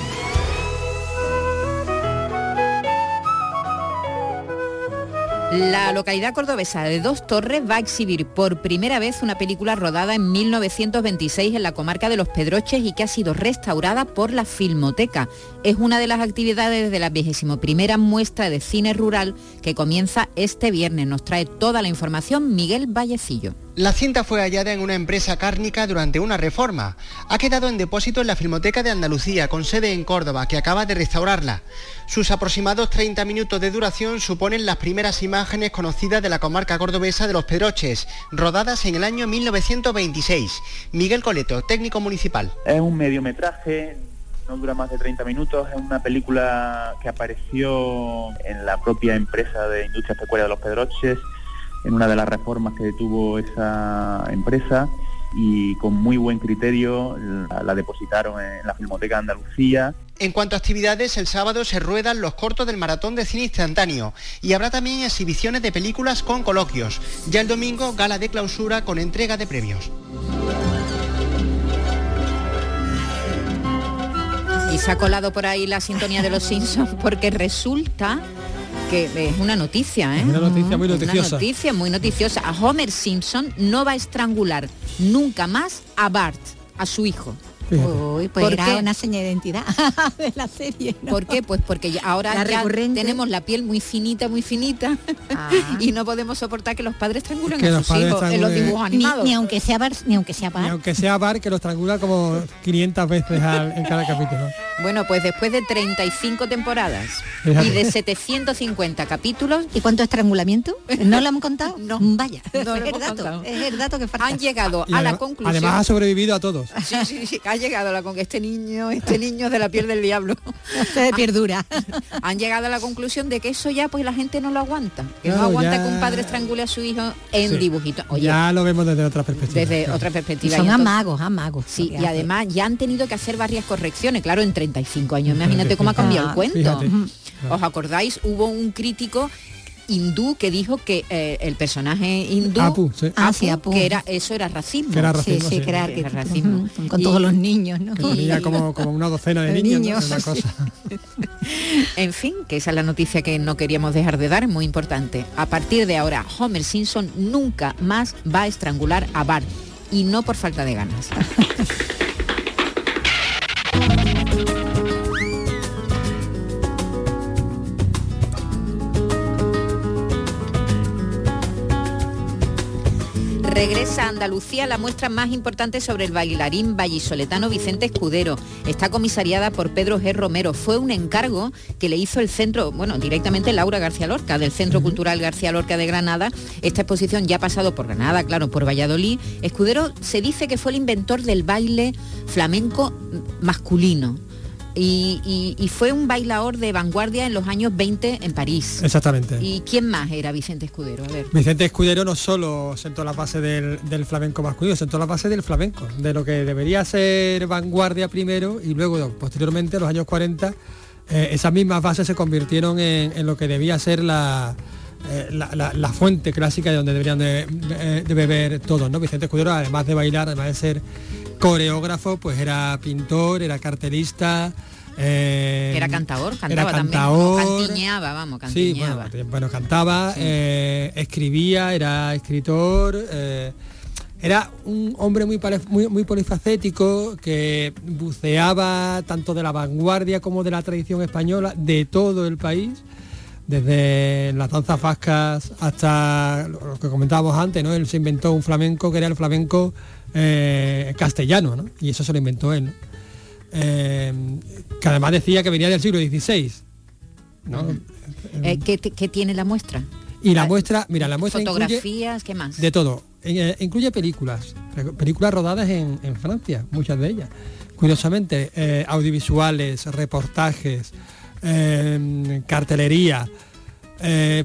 C: La localidad cordobesa de Dos Torres va a exhibir por primera vez una película rodada en 1926 en la comarca de Los Pedroches y que ha sido restaurada por la Filmoteca. Es una de las actividades de la 21 primera muestra de cine rural que comienza este viernes. Nos trae toda la información Miguel Vallecillo.
K: La cinta fue hallada en una empresa cárnica durante una reforma. Ha quedado en depósito en la Filmoteca de Andalucía, con sede en Córdoba, que acaba de restaurarla. Sus aproximados 30 minutos de duración suponen las primeras imágenes conocidas de la comarca cordobesa de Los Pedroches, rodadas en el año 1926. Miguel Coleto, técnico municipal.
L: Es un mediometraje, no dura más de 30 minutos, es una película que apareció en la propia empresa de Industrias Pecuarias de los Pedroches, en una de las reformas que tuvo esa empresa y con muy buen criterio la, la depositaron en la Filmoteca Andalucía
K: En cuanto a actividades, el sábado se ruedan los cortos del Maratón de Cine Instantáneo y habrá también exhibiciones de películas con coloquios. Ya el domingo, gala de clausura con entrega de premios.
C: Y se ha colado por ahí la sintonía de los Simpsons porque resulta que es una noticia, ¿eh?
D: Es una noticia muy
C: Una
D: noticiosa.
C: noticia muy noticiosa. A Homer Simpson no va a estrangular nunca más a Bart, a su hijo.
E: Uy, pues
C: ¿Por
E: era
C: qué?
E: una seña de identidad de la serie. ¿no?
C: ¿Por qué? Pues porque ahora
E: La
C: ya
E: recurrente.
C: tenemos la piel muy finita, muy finita
E: Ah.
C: y no podemos soportar que los padres estrangulen
D: Que
C: a
D: los
C: sus hijos en los dibujos
E: Ni,
C: animados.
E: ni aunque sea bar, ni aunque sea bar.
D: aunque sea Bar, que lo estrangula como 500 veces al- en cada capítulo.
C: Bueno, pues después de 35 temporadas
D: Fíjate.
C: y de 750 capítulos,
E: ¿Y cuánto estrangulamiento? ¿No lo hemos contado?
C: No.
E: Vaya,
C: No lo
E: es, el
C: hemos
E: dato,
C: contado.
E: es el dato que falta.
C: han llegado
D: Y
C: a la conclusión.
D: Además ha sobrevivido a todos.
C: Sí, sí, sí, ha llegado a la con este niño, este niño es de la piel del diablo.
E: de pierdura.
C: Han llegado a la conclusión de que eso ya pues la gente no lo aguanta, que no aguanta
D: ya-
C: que un padre estrangule a su hijo en
D: Sí.
C: dibujitos. Oye,
D: ya lo vemos desde otra perspectiva.
C: desde
D: claro.
C: otra perspectiva.
E: Son
C: y entonces-
E: amagos, amagos.
C: Sí, y además ya han tenido que hacer varias correcciones, claro, en 35 años. Imagínate cómo ha cambiado el
E: Ah,
C: cuento.
D: fíjate.
C: ¿Os acordáis? Hubo un crítico hindú que dijo que eh, el personaje hindú
D: Apu, sí.
E: Ah, sí, Apu.
C: que era eso era racismo.
D: Que era
E: Sí,
D: racismo,
E: sí,
D: sí.
E: que era
C: Que era
E: arquetipo.
C: racismo.
E: Ujú, Con
C: Y-
E: todos los niños, ¿no?
D: Que tenía como, como una docena de niños, cosa.
C: En fin, que esa es la noticia que no queríamos dejar de dar, es muy importante. A partir de ahora, Homer Simpson nunca más va a estrangular a Bart. Y no por falta de ganas. Regresa a Andalucía la muestra más importante sobre el bailarín vallisoletano Vicente Escudero. Está comisariada por Pedro G. Romero. Fue un encargo que le hizo el centro, bueno, directamente Laura García Lorca, del Centro Cultural García Lorca de Granada. Esta exposición ya ha pasado por Granada, claro, por Valladolid. Escudero se dice que fue el inventor del baile flamenco masculino. Y, y- y fue un bailador de vanguardia en los años 20 en París.
D: Exactamente.
C: ¿Y quién más era Vicente Escudero? A ver.
D: Vicente Escudero no solo sentó la base del, del flamenco masculino, sentó la base del flamenco, de lo que debería ser vanguardia primero y luego, posteriormente, en los años 40, eh, esas mismas bases se convirtieron en, en lo que debía ser la, eh, la, la- la fuente clásica de donde deberían de, de- de beber todos. ¿no? Vicente Escudero, además de bailar, además de ser coreógrafo, pues era pintor, era cartelista. eh,
C: Era cantador, cantaba también. Cantiñeaba, vamos,
D: Sí,
C: cantiñaba.
D: bueno, bueno, cantaba, eh, escribía, era escritor, eh, era un hombre muy, muy, muy polifacético que buceaba tanto de la vanguardia como de la tradición española de todo el país, desde las danzas vascas hasta lo que comentábamos antes, ¿no? Él se inventó un flamenco que era el flamenco eh, castellano, ¿no? Y eso se lo inventó él. ¿no? Eh, que además decía que venía del siglo XVI. ¿no?
C: Eh, ¿qué, tiene la muestra?
D: Y la muestra, mira, la muestra
C: Fotografías, ¿qué más?
D: de todo. incluye películas, películas rodadas en, Francia, muchas de ellas. Curiosamente, audiovisuales, reportajes, cartelería,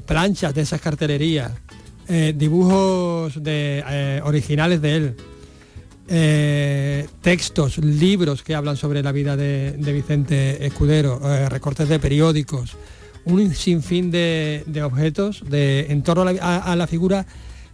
D: planchas de esas cartelerías, dibujos de, originales de él, textos, libros que hablan sobre la vida de, Vicente Escudero, recortes de periódicos, un sinfín de, objetos de, en torno a la figura eh,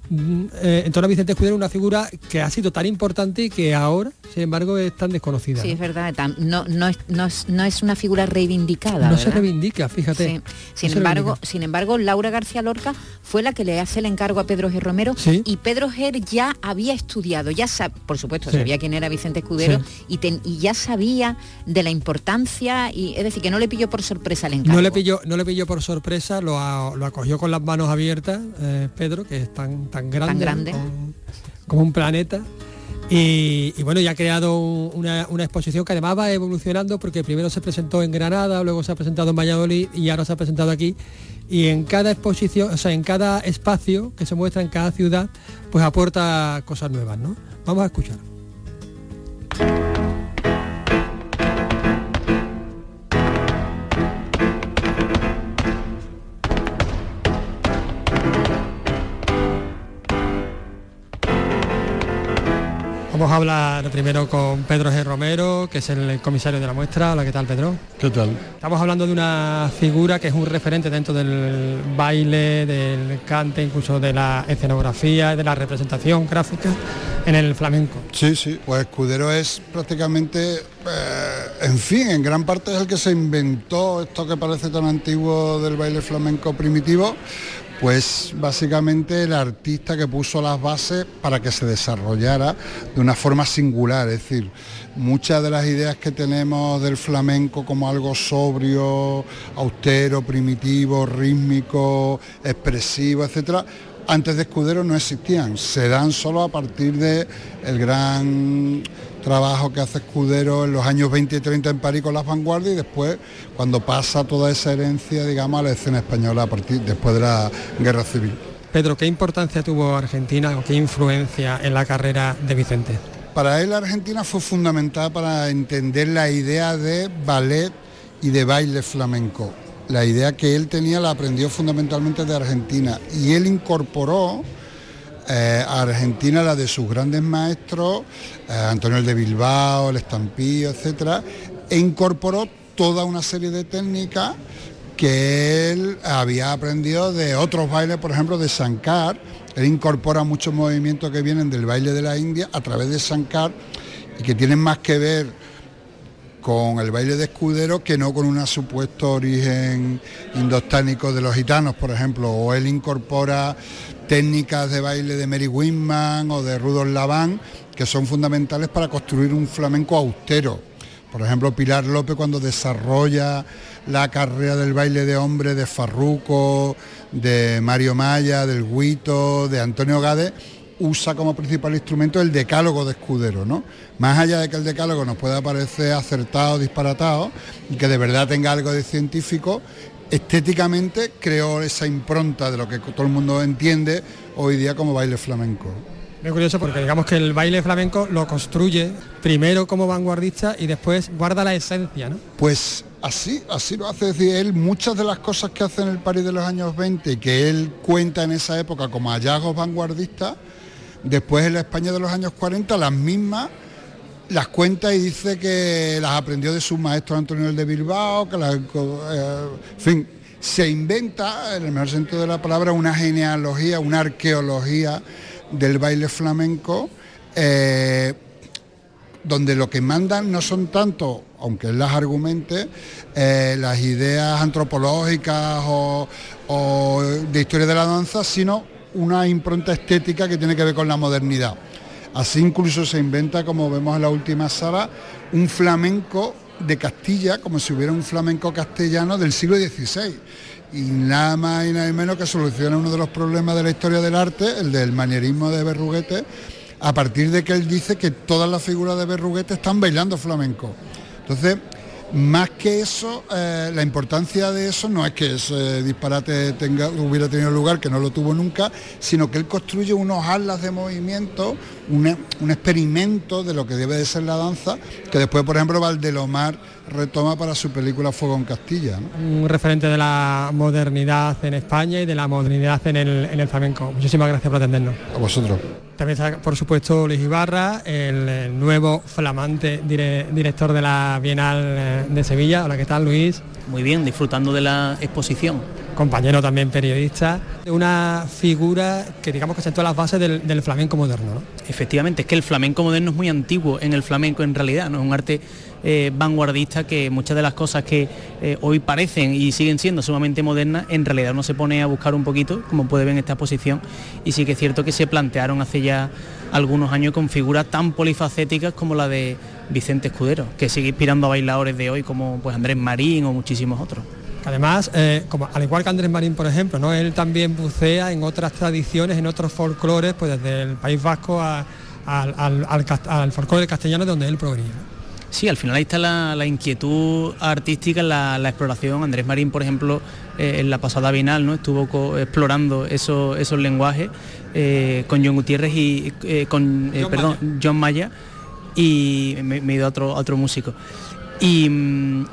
D: torno a Vicente Escudero una figura que ha sido tan importante y que ahora, sin embargo, es tan desconocida.
C: Sí, es verdad, no, no, es, no, es, una figura reivindicada.
D: No se reivindica, fíjate.
C: Sin, embargo, sin embargo, Laura García Lorca fue la que le hace el encargo a Pedro G. Romero y Pedro G. ya había estudiado, ya por supuesto, sabía quién era Vicente Escudero y, y, ya sabía de la importancia, y es decir, que no le pilló por sorpresa el encargo.
D: No le pilló, no le pilló por sorpresa, lo, lo acogió con las manos abiertas, eh, Pedro, que es tan tan grande, Como, un planeta. Y, bueno, ya ha creado una, exposición que además va evolucionando porque primero se presentó en Granada, luego se ha presentado en Valladolid y ahora se ha presentado aquí. Y en cada exposición, o sea, en cada espacio que se muestra en cada ciudad, pues aporta cosas nuevas, ¿no? Vamos a escuchar. Vamos a hablar primero con Pedro G. Romero, que es el comisario de la muestra. Hola, ¿qué tal, Pedro?
M: ¿Qué tal?
D: Estamos hablando de una figura que es un referente dentro del baile, del cante, incluso de la escenografía, de la representación gráfica en el flamenco.
M: Sí, sí, pues Escudero es prácticamente, eh, en fin, en gran parte es el que se inventó esto que parece tan antiguo del baile flamenco primitivo, pues básicamente el artista que puso las bases para que se desarrollara de una forma singular, es decir, muchas de las ideas que tenemos del flamenco como algo sobrio, austero, primitivo, rítmico, expresivo, etcétera, antes de Escudero no existían, se dan solo a partir de el gran trabajo que hace Escudero en los años 20 y 30 en París con las vanguardias y después cuando pasa toda esa herencia, digamos, a la escena española a partir después de la Guerra Civil.
D: Pedro, ¿qué importancia tuvo Argentina o qué influencia en la carrera de Vicente?
M: Para él Argentina fue fundamental para entender la idea de ballet y de baile flamenco la idea que él tenía la aprendió fundamentalmente de Argentina y él incorporó eh, Argentina la de sus grandes maestros, eh, Antonio de Bilbao, el Estampillo, etcétera, e incorporó toda una serie de técnicas que él había aprendido de otros bailes, por ejemplo, de Sankar. Él incorpora muchos movimientos que vienen del baile de la India a través de Sankar y que tienen más que ver con el baile de escudero que no con un supuesto origen indostánico de los gitanos, por ejemplo, o él incorpora técnicas de baile de Mary Winman o de Rudolf Laván que son fundamentales para construir un flamenco austero. Por ejemplo, Pilar López cuando desarrolla la carrera del baile de hombre de Farruco, de Mario Maya, del Guito, de Antonio Gade, usa como principal instrumento el decálogo de escudero, ¿no? Más allá de que el decálogo nos pueda parecer acertado, disparatado, y que de verdad tenga algo de científico, estéticamente creó esa impronta de lo que todo el mundo entiende hoy día como baile flamenco.
D: Muy curioso porque digamos que el baile flamenco lo construye primero como vanguardista y después guarda la esencia, ¿no?
M: Pues así, así lo hace decir él. Muchas de las cosas que hace en el París de los años 20 y que él cuenta en esa época como hallazgos vanguardistas, Después en la España de los años 40 las mismas las cuenta y dice que las aprendió de su maestro Antonio de Bilbao, que las, eh, en fin, se inventa, en el mejor sentido de la palabra, una genealogía, una arqueología del baile flamenco, eh, donde lo que mandan no son tanto, aunque él las argumente, eh, las ideas antropológicas o de historia de la danza, sino una impronta estética que tiene que ver con la modernidad. Así incluso se inventa, como vemos en la última sala, un flamenco de Castilla, como si hubiera un flamenco castellano del siglo XVI. Y nada más y nada menos que soluciona uno de los problemas de la historia del arte, el del manierismo de Berruguete, a partir de que él dice que todas las figuras de Berruguete están bailando flamenco. Entonces, Más que eso, eh, la importancia de eso no es que ese disparate hubiera tenido lugar, que no lo tuvo nunca, sino que él construye unos alas de movimiento, un, un experimento de lo que debe de ser la danza, que después, por ejemplo, Valdelomar retoma para su película Fuego en Castilla.
D: Un referente de la modernidad en España y de la modernidad en el, en el flamenco. Muchísimas gracias por atendernos.
M: A vosotros.
D: También está, por supuesto, Luis Ibarra, el, nuevo flamante dire, director de la Bienal eh, de Sevilla. Hola, ¿qué tal, Luis?
N: Muy bien, disfrutando de la exposición.
D: Compañero también periodista, una figura que digamos que sentó las bases del, flamenco moderno. ¿no?
N: Efectivamente, es que el flamenco moderno es muy antiguo en el flamenco en realidad, no es un arte eh, vanguardista que muchas de las cosas que eh, hoy parecen y siguen siendo sumamente modernas, en realidad no se pone a buscar un poquito, como puede ver en esta exposición, y sí que es cierto que se plantearon hace ya algunos años con figuras tan polifacéticas como la de Vicente Escudero, que sigue inspirando a bailadores de hoy como pues Andrés Marín o muchísimos otros.
D: Además, eh, como, al igual que Andrés Marín, por ejemplo, ¿no? él también bucea en otras tradiciones, en otros folclores, pues desde el País Vasco a, al, al, al, al folclore castellano de donde él provenía.
N: Sí, al final ahí está la, la inquietud artística, la, la, exploración. Andrés Marín, por ejemplo, eh, en la pasada Bienal, ¿no? estuvo co explorando eso, esos lenguajes eh, con John Gutiérrez y con John perdón, Maya. John Maya y me, me he ido a otro, a otro músico. Y,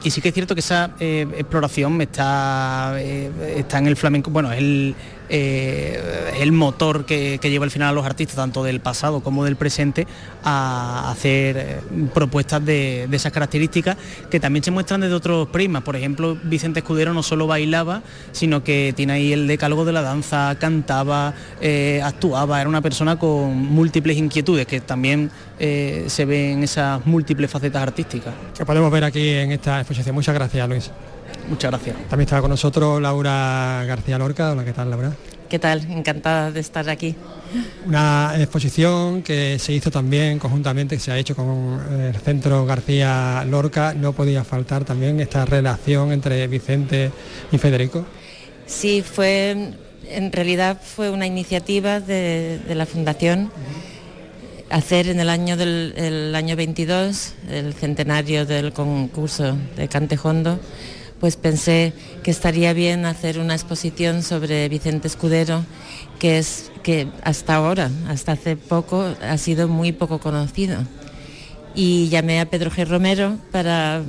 N: y, sí que es cierto que esa eh, exploración está, eh, está en el flamenco, bueno, el, eh, el motor que, lleva al final a los artistas, tanto del pasado como del presente, a hacer eh, propuestas de, esas características que también se muestran desde otros prismas. Por ejemplo, Vicente Escudero no solo bailaba, sino que tiene ahí el decálogo de la danza, cantaba, eh, actuaba, era una persona con múltiples inquietudes que también se ven esas múltiples facetas artísticas.
D: Que podemos ver aquí en esta exposición. Muchas gracias, Luis.
N: Muchas gracias.
D: También estaba con nosotros Laura García Lorca. Hola, ¿qué tal, Laura?
O: ¿Qué tal? Encantada de estar aquí.
D: Una exposición que se hizo también conjuntamente, que se ha hecho con el Centro García Lorca. No podía faltar también esta relación entre Vicente y Federico.
O: Sí, fue, en realidad fue una iniciativa de, de la Fundación hacer en el año del el año 22, el centenario del concurso de Cantejondo, pues pensé que estaría bien hacer una exposición sobre Vicente Escudero, que es que hasta ahora, hasta hace poco, ha sido muy poco conocido. Y llamé a Pedro G. Romero para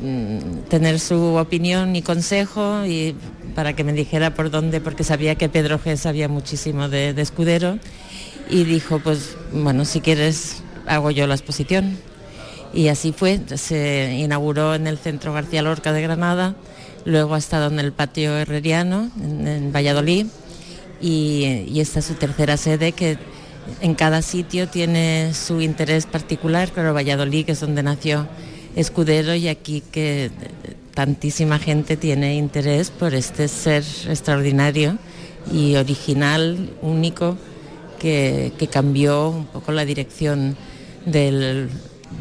O: mm, tener su opinión y consejo y para que me dijera por dónde, porque sabía que Pedro G. sabía muchísimo de, de Escudero. Y dijo, pues bueno, si quieres hago yo la exposición y así fue, se inauguró en el Centro García Lorca de Granada, luego ha estado en el patio herreriano, en, Valladolid, y, esta es su tercera sede que en cada sitio tiene su interés particular, pero Valladolid, que es donde nació Escudero, y aquí que tantísima gente tiene interés por este ser extraordinario y original, único, que cambió un poco la dirección del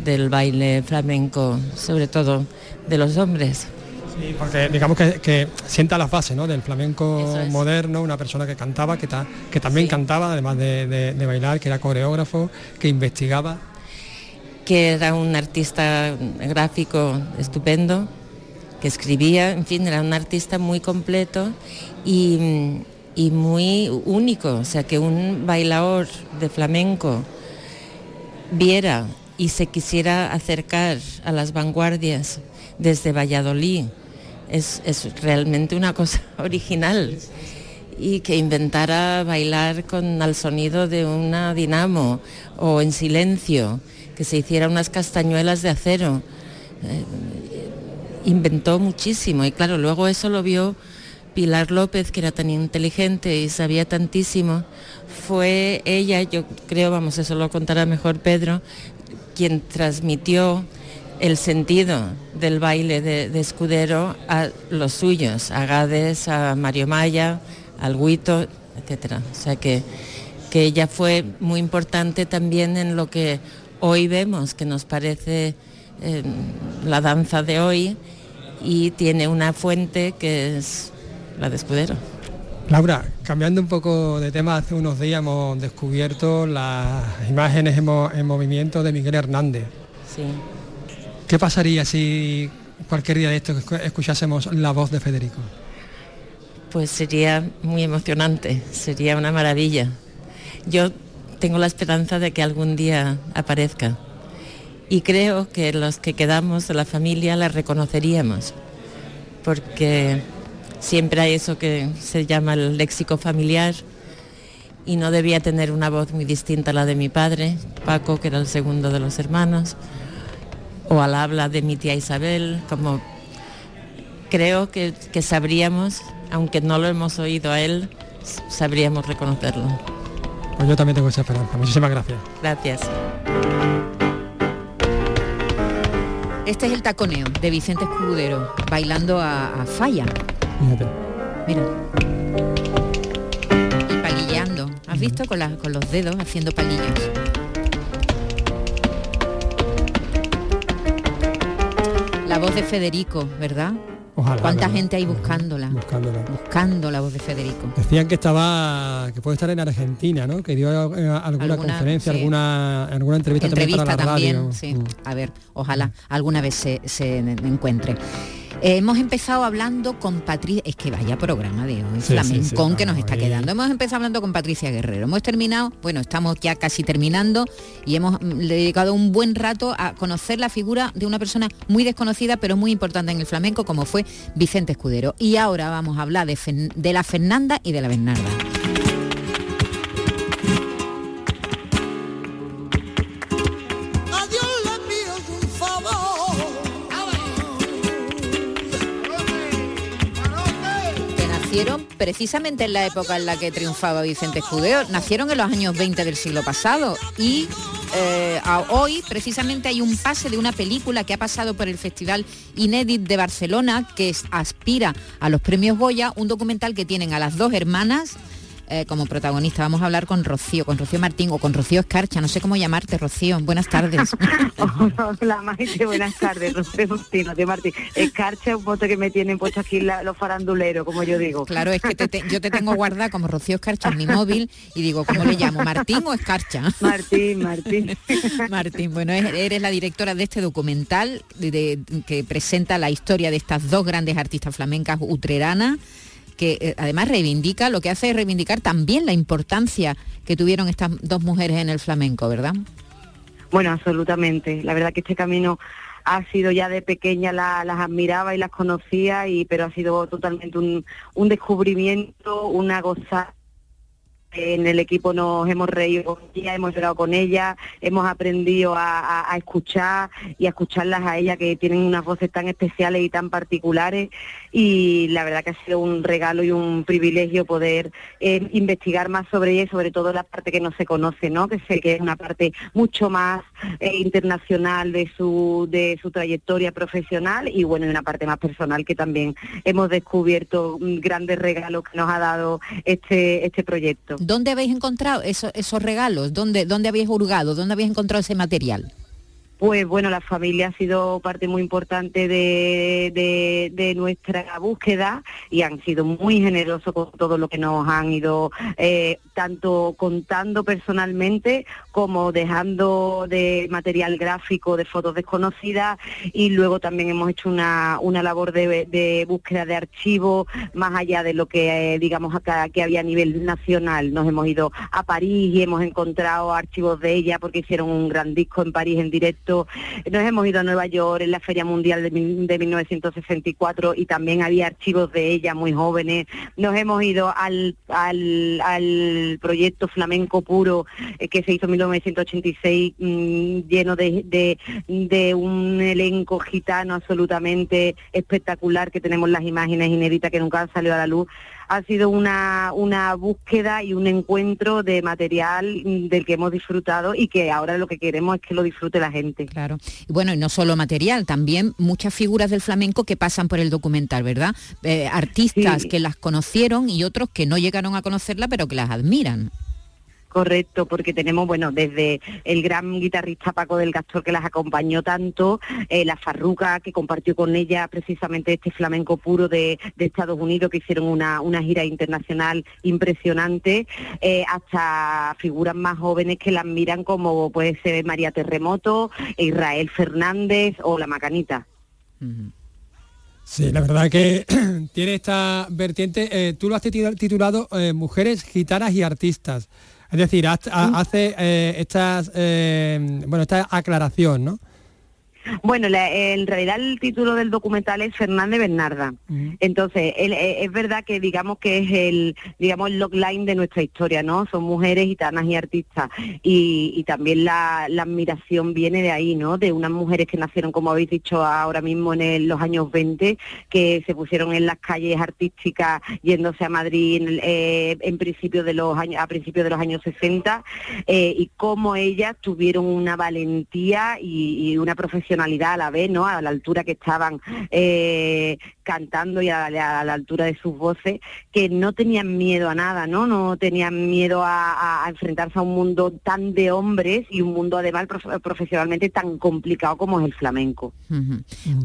O: del baile flamenco, sobre todo de los hombres.
D: Sí, porque digamos que, que sienta las bases ¿no? del flamenco es. moderno, una persona que cantaba, que, ta, que también sí. cantaba, además de, de, de, bailar, que era coreógrafo, que investigaba.
O: Que era un artista gráfico estupendo, que escribía, en fin, era un artista muy completo y, y muy único, o sea, que un bailador de flamenco viera y se quisiera acercar a las vanguardias desde Valladolid. Es, es, realmente una cosa original y que inventara bailar con al sonido de una dinamo o en silencio, que se hiciera unas castañuelas de acero. Eh, inventó muchísimo y claro, luego eso lo vio Pilar López, que era tan inteligente y sabía tantísimo. Fue ella, yo creo, vamos, eso lo contará mejor Pedro, quien transmitió el sentido del baile de, de, Escudero a los suyos, a Gades, a Mario Maya, al Guito, etc. O sea que, que ella fue muy importante también en lo que hoy vemos, que nos parece eh, la danza de hoy y tiene una fuente que es la de Escudero.
D: Laura, cambiando un poco de tema, hace unos días hemos descubierto las imágenes en, mo en movimiento de Miguel Hernández.
O: Sí.
D: ¿Qué pasaría si cualquier día de esto escuchásemos la voz de Federico?
O: Pues sería muy emocionante, sería una maravilla. Yo tengo la esperanza de que algún día aparezca y creo que los que quedamos de la familia la reconoceríamos, porque siempre hay eso que se llama el léxico familiar y no debía tener una voz muy distinta a la de mi padre, Paco, que era el segundo de los hermanos, o al habla de mi tía Isabel, como creo que, que sabríamos, aunque no lo hemos oído a él, sabríamos reconocerlo.
D: Pues yo también tengo esa esperanza. Muchísimas gracias.
O: Gracias.
C: Este es el taconeo de Vicente Escudero, bailando a, a falla. Mira. Y palilleando. ¿Has visto? Con, la- con los dedos haciendo palillos. La voz de Federico, ¿verdad?
D: Ojalá,
C: ¿Cuánta
D: ¿verdad?
C: gente hay buscándola?
D: Buscándola.
C: Buscando la voz de Federico.
D: Decían que estaba, que puede estar en Argentina, ¿no? Que dio eh, alguna,
C: Alguna,
D: conferencia,
C: sí.
D: alguna, alguna entrevista, también
C: entrevista
D: para la
C: también,
D: radio.
C: sí.
D: Mm.
C: A ver, ojalá alguna vez se, se encuentre. Eh, hemos empezado hablando con Patricia, es que vaya programa de hoy,
D: Sí,
C: flamencón
D: sí, sí,
C: que nos está
D: ahí.
C: quedando. Hemos empezado hablando con Patricia Guerrero, hemos terminado, bueno, estamos ya casi terminando y hemos mm, dedicado un buen rato a conocer la figura de una persona muy desconocida pero muy importante en el flamenco como fue Vicente Escudero. Y ahora vamos a hablar de la Fernanda y de la Bernarda. Precisamente en la época en la que triunfaba Vicente Escudero, nacieron en los años 20 del siglo pasado y eh, a- hoy precisamente hay un pase de una película que ha pasado por el Festival Inédit de Barcelona que aspira a los premios Goya, un documental que tienen a las dos hermanas eh, como protagonista. Vamos a hablar con Rocío, con Rocío Martín o con Rocío Escarcha, no sé cómo llamarte, Rocío. Buenas tardes.
P: Hola Maite, buenas tardes, Rocío Martín, de Martín. Escarcha es un voto que me tienen puesto aquí la- los faranduleros, como yo digo.
C: Claro, es que te- te- yo te tengo guardada como Rocío Escarcha en mi móvil y digo, ¿cómo le llamo? ¿Martín o Escarcha?
P: Martín, Martín.
C: Martín, bueno, es- eres la directora de este documental de- de- que presenta la historia de estas dos grandes artistas flamencas utreranas que eh, además reivindica, lo que hace es reivindicar también la importancia que tuvieron estas dos mujeres en el flamenco, ¿verdad?
P: Bueno, absolutamente. La verdad que este camino ha sido ya de pequeña la- las admiraba y las conocía, y pero ha sido totalmente un descubrimiento, una gozada. En el equipo nos hemos reído con ella, hemos llorado con ella, hemos aprendido a, escuchar y a escucharlas a ella que tienen unas voces tan especiales y tan particulares y la verdad que ha sido un regalo y un privilegio poder eh, investigar más sobre ella y sobre todo la parte que no se conoce, ¿no? Que sé que es una parte mucho más eh, internacional de su de su trayectoria profesional y bueno, y una parte más personal que también hemos descubierto mm, grandes regalos que nos ha dado este este proyecto.
C: ¿Dónde habéis encontrado esos, esos regalos? ¿Dónde, ¿Dónde habéis hurgado? ¿Dónde habéis encontrado ese material?
P: Pues bueno, la familia ha sido parte muy importante de, nuestra búsqueda y han sido muy generosos con todo lo que nos han ido eh, tanto contando personalmente como dejando de material gráfico de fotos desconocidas y luego también hemos hecho una, una labor de, de búsqueda de archivos más allá de lo que eh, digamos acá que había a nivel nacional. Nos hemos ido a París y hemos encontrado archivos de ella porque hicieron un gran disco en París en directo. Nos hemos ido a Nueva York en la Feria Mundial de, mil- de 1964 y también había archivos de ella muy jóvenes. Nos hemos ido al, al, al proyecto flamenco puro eh, que se hizo en 1986 mm, lleno de, de, de un elenco gitano absolutamente espectacular que tenemos las imágenes inéditas que nunca han salido a la luz ha sido una, una búsqueda y un encuentro de material mm, del que hemos disfrutado y que ahora lo que queremos es que lo disfrute la gente.
C: Claro. Y bueno, y no solo material, también muchas figuras del flamenco que pasan por el documental, ¿verdad? Eh, artistas
P: Sí.
C: que las conocieron y otros que no llegaron a conocerla, pero que las admiran.
P: Correcto, porque tenemos, bueno, desde el gran guitarrista Paco del Castor que las acompañó tanto, eh, la Farruca que compartió con ella precisamente este flamenco puro de, de Estados Unidos que hicieron una, una gira internacional impresionante, eh, hasta figuras más jóvenes que las miran como puede ser María Terremoto, Israel Fernández o La Macanita.
D: Sí, la verdad que tiene esta vertiente, eh, tú lo has titu- titulado eh, Mujeres, Gitanas y Artistas. Es decir, hace eh, estas, eh, bueno, esta aclaración, ¿no?
P: Bueno, la- en realidad el título del documental es Fernández Bernarda. Entonces, él- eh, es verdad que digamos que es el, digamos, el logline de nuestra historia, ¿no? Son mujeres gitanas y artistas. Y, y también la, la admiración viene de ahí, ¿no? De unas mujeres que nacieron, como habéis dicho ahora mismo, en el- los años 20, que se pusieron en las calles artísticas yéndose a Madrid en, el- eh, en principio de los años, a principios de los años 60, eh, y cómo ellas tuvieron una valentía y, y una profesionalidad a la vez, ¿no? A la altura que estaban eh, cantando y a, la- a la altura de sus voces, que no tenían miedo a nada, ¿no? No tenían miedo a, a- a enfrentarse a un mundo tan de hombres y un mundo además prof- profesionalmente tan complicado como es el flamenco.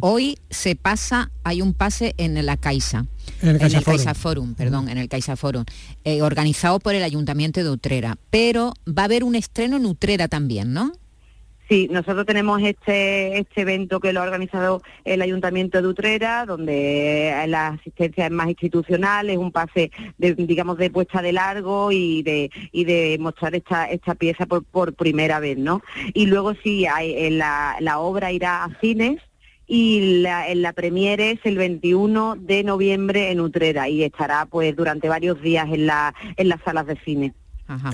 C: Hoy se pasa, hay un pase en la Caixa.
D: En el Caixa Forum.
C: Caixa Forum, perdón, en el Caixa Forum, eh, organizado por el Ayuntamiento de Utrera. Pero va a haber un estreno en Utrera también, ¿no?
P: Sí, nosotros tenemos este, este evento que lo ha organizado el Ayuntamiento de Utrera, donde la asistencia es más institucional, es un pase, de, digamos, de puesta de largo y de, y de mostrar esta, esta pieza por, por primera vez, ¿no? Y luego sí, hay, en la, la obra irá a cines, y la, en la premiere es el 21 de noviembre en Utrera y estará pues durante varios días en, la, en las salas de cine.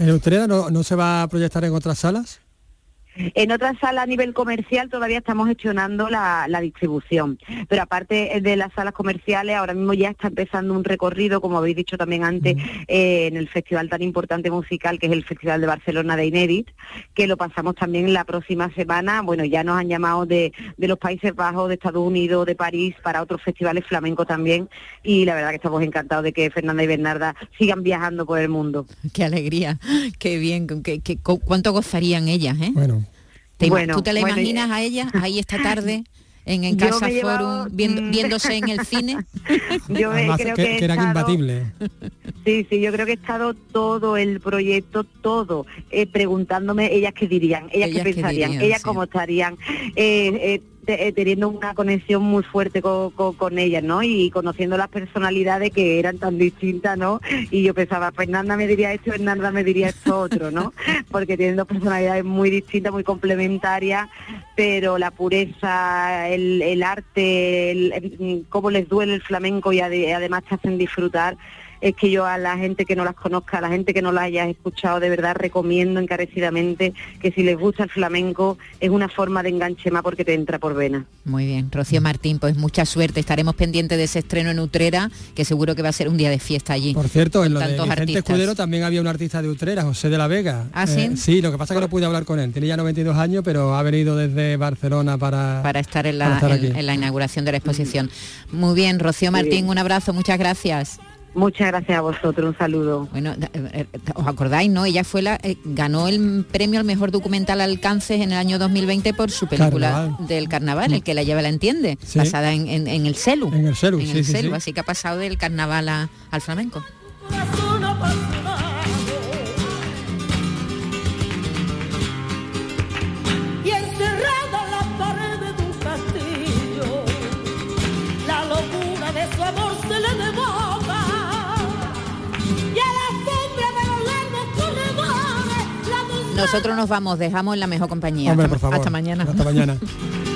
D: ¿En Utrera no, no se va a proyectar en otras salas?
P: En otras salas a nivel comercial todavía estamos gestionando la, la distribución, pero aparte de las salas comerciales, ahora mismo ya está empezando un recorrido, como habéis dicho también antes, eh, en el festival tan importante musical que es el Festival de Barcelona de Inédit, que lo pasamos también la próxima semana. Bueno, ya nos han llamado de, de los Países Bajos, de Estados Unidos, de París, para otros festivales flamencos también, y la verdad que estamos encantados de que Fernanda y Bernarda sigan viajando por el mundo.
C: Qué alegría, qué bien, qué- qué- cu- cuánto gozarían ellas, ¿eh?
D: Bueno.
C: ¿Te ima-
P: Bueno,
C: ¿Tú te la
P: bueno,
C: imaginas a ellas ahí esta tarde en, en Casa
P: he llevado,
C: Forum viendo-
P: mm,
C: viéndose en el cine?
P: Yo me-
D: Además,
P: creo
D: que,
P: estado-
D: imbatibles.
P: Sí, sí, yo creo que he estado todo el proyecto, todo, eh, preguntándome ellas qué dirían, ellas,
C: Ellas
P: qué
C: qué
P: pensarían,
C: dirían,
P: ellas
C: sí.
P: cómo estarían, eh, eh, te- eh, teniendo una conexión muy fuerte co- co- con ellas, ¿no? Y conociendo las personalidades que eran tan distintas, ¿no? Y yo pensaba, Fernanda me diría esto, Fernanda me diría esto otro, ¿no? Porque tienen dos personalidades muy distintas, muy complementarias, pero la pureza, el, el arte, el- el- cómo les duele el flamenco y ade- además te hacen disfrutar, es que yo a la gente que no las conozca, a la gente que no las haya escuchado, de verdad recomiendo encarecidamente que si les gusta el flamenco es una forma de enganche más porque te entra por vena.
C: Muy bien, Rocío Martín, pues mucha suerte. Estaremos pendientes de ese estreno en Utrera, que seguro que va a ser un día de fiesta allí.
D: Por cierto, en lo de Vicente
C: artistas.
D: Escudero también había un artista de Utrera, José de la Vega. Eh,
C: ¿Ah, sí?
D: sí, lo que pasa es que no pude hablar con él. Tiene ya 92 años, pero ha venido desde Barcelona para,
C: para estar en
D: para
C: la,
D: estar
C: en-
D: aquí.
C: en la inauguración de la exposición. Muy bien, Rocío Martín,
P: bien.
C: un abrazo, muchas gracias.
P: Muchas gracias a vosotros, un saludo.
C: Bueno, da- eh, eh, ¿os acordáis, no? Ella fue la, eh, ganó el premio al mejor documental Alcances en el año 2020 por su película
D: Carnaval.
C: del carnaval, el que la lleva la entiende,
D: Sí.
C: basada en, en- en el celu.
D: En el celu,
C: en
D: sí,
C: el
D: sí,
C: celu,
D: sí.
C: así que ha pasado del carnaval a- al flamenco. Nosotros nos vamos, dejamos en la mejor compañía.
D: Hombre,
C: hasta,
D: por favor.
C: hasta mañana.
D: Hasta mañana.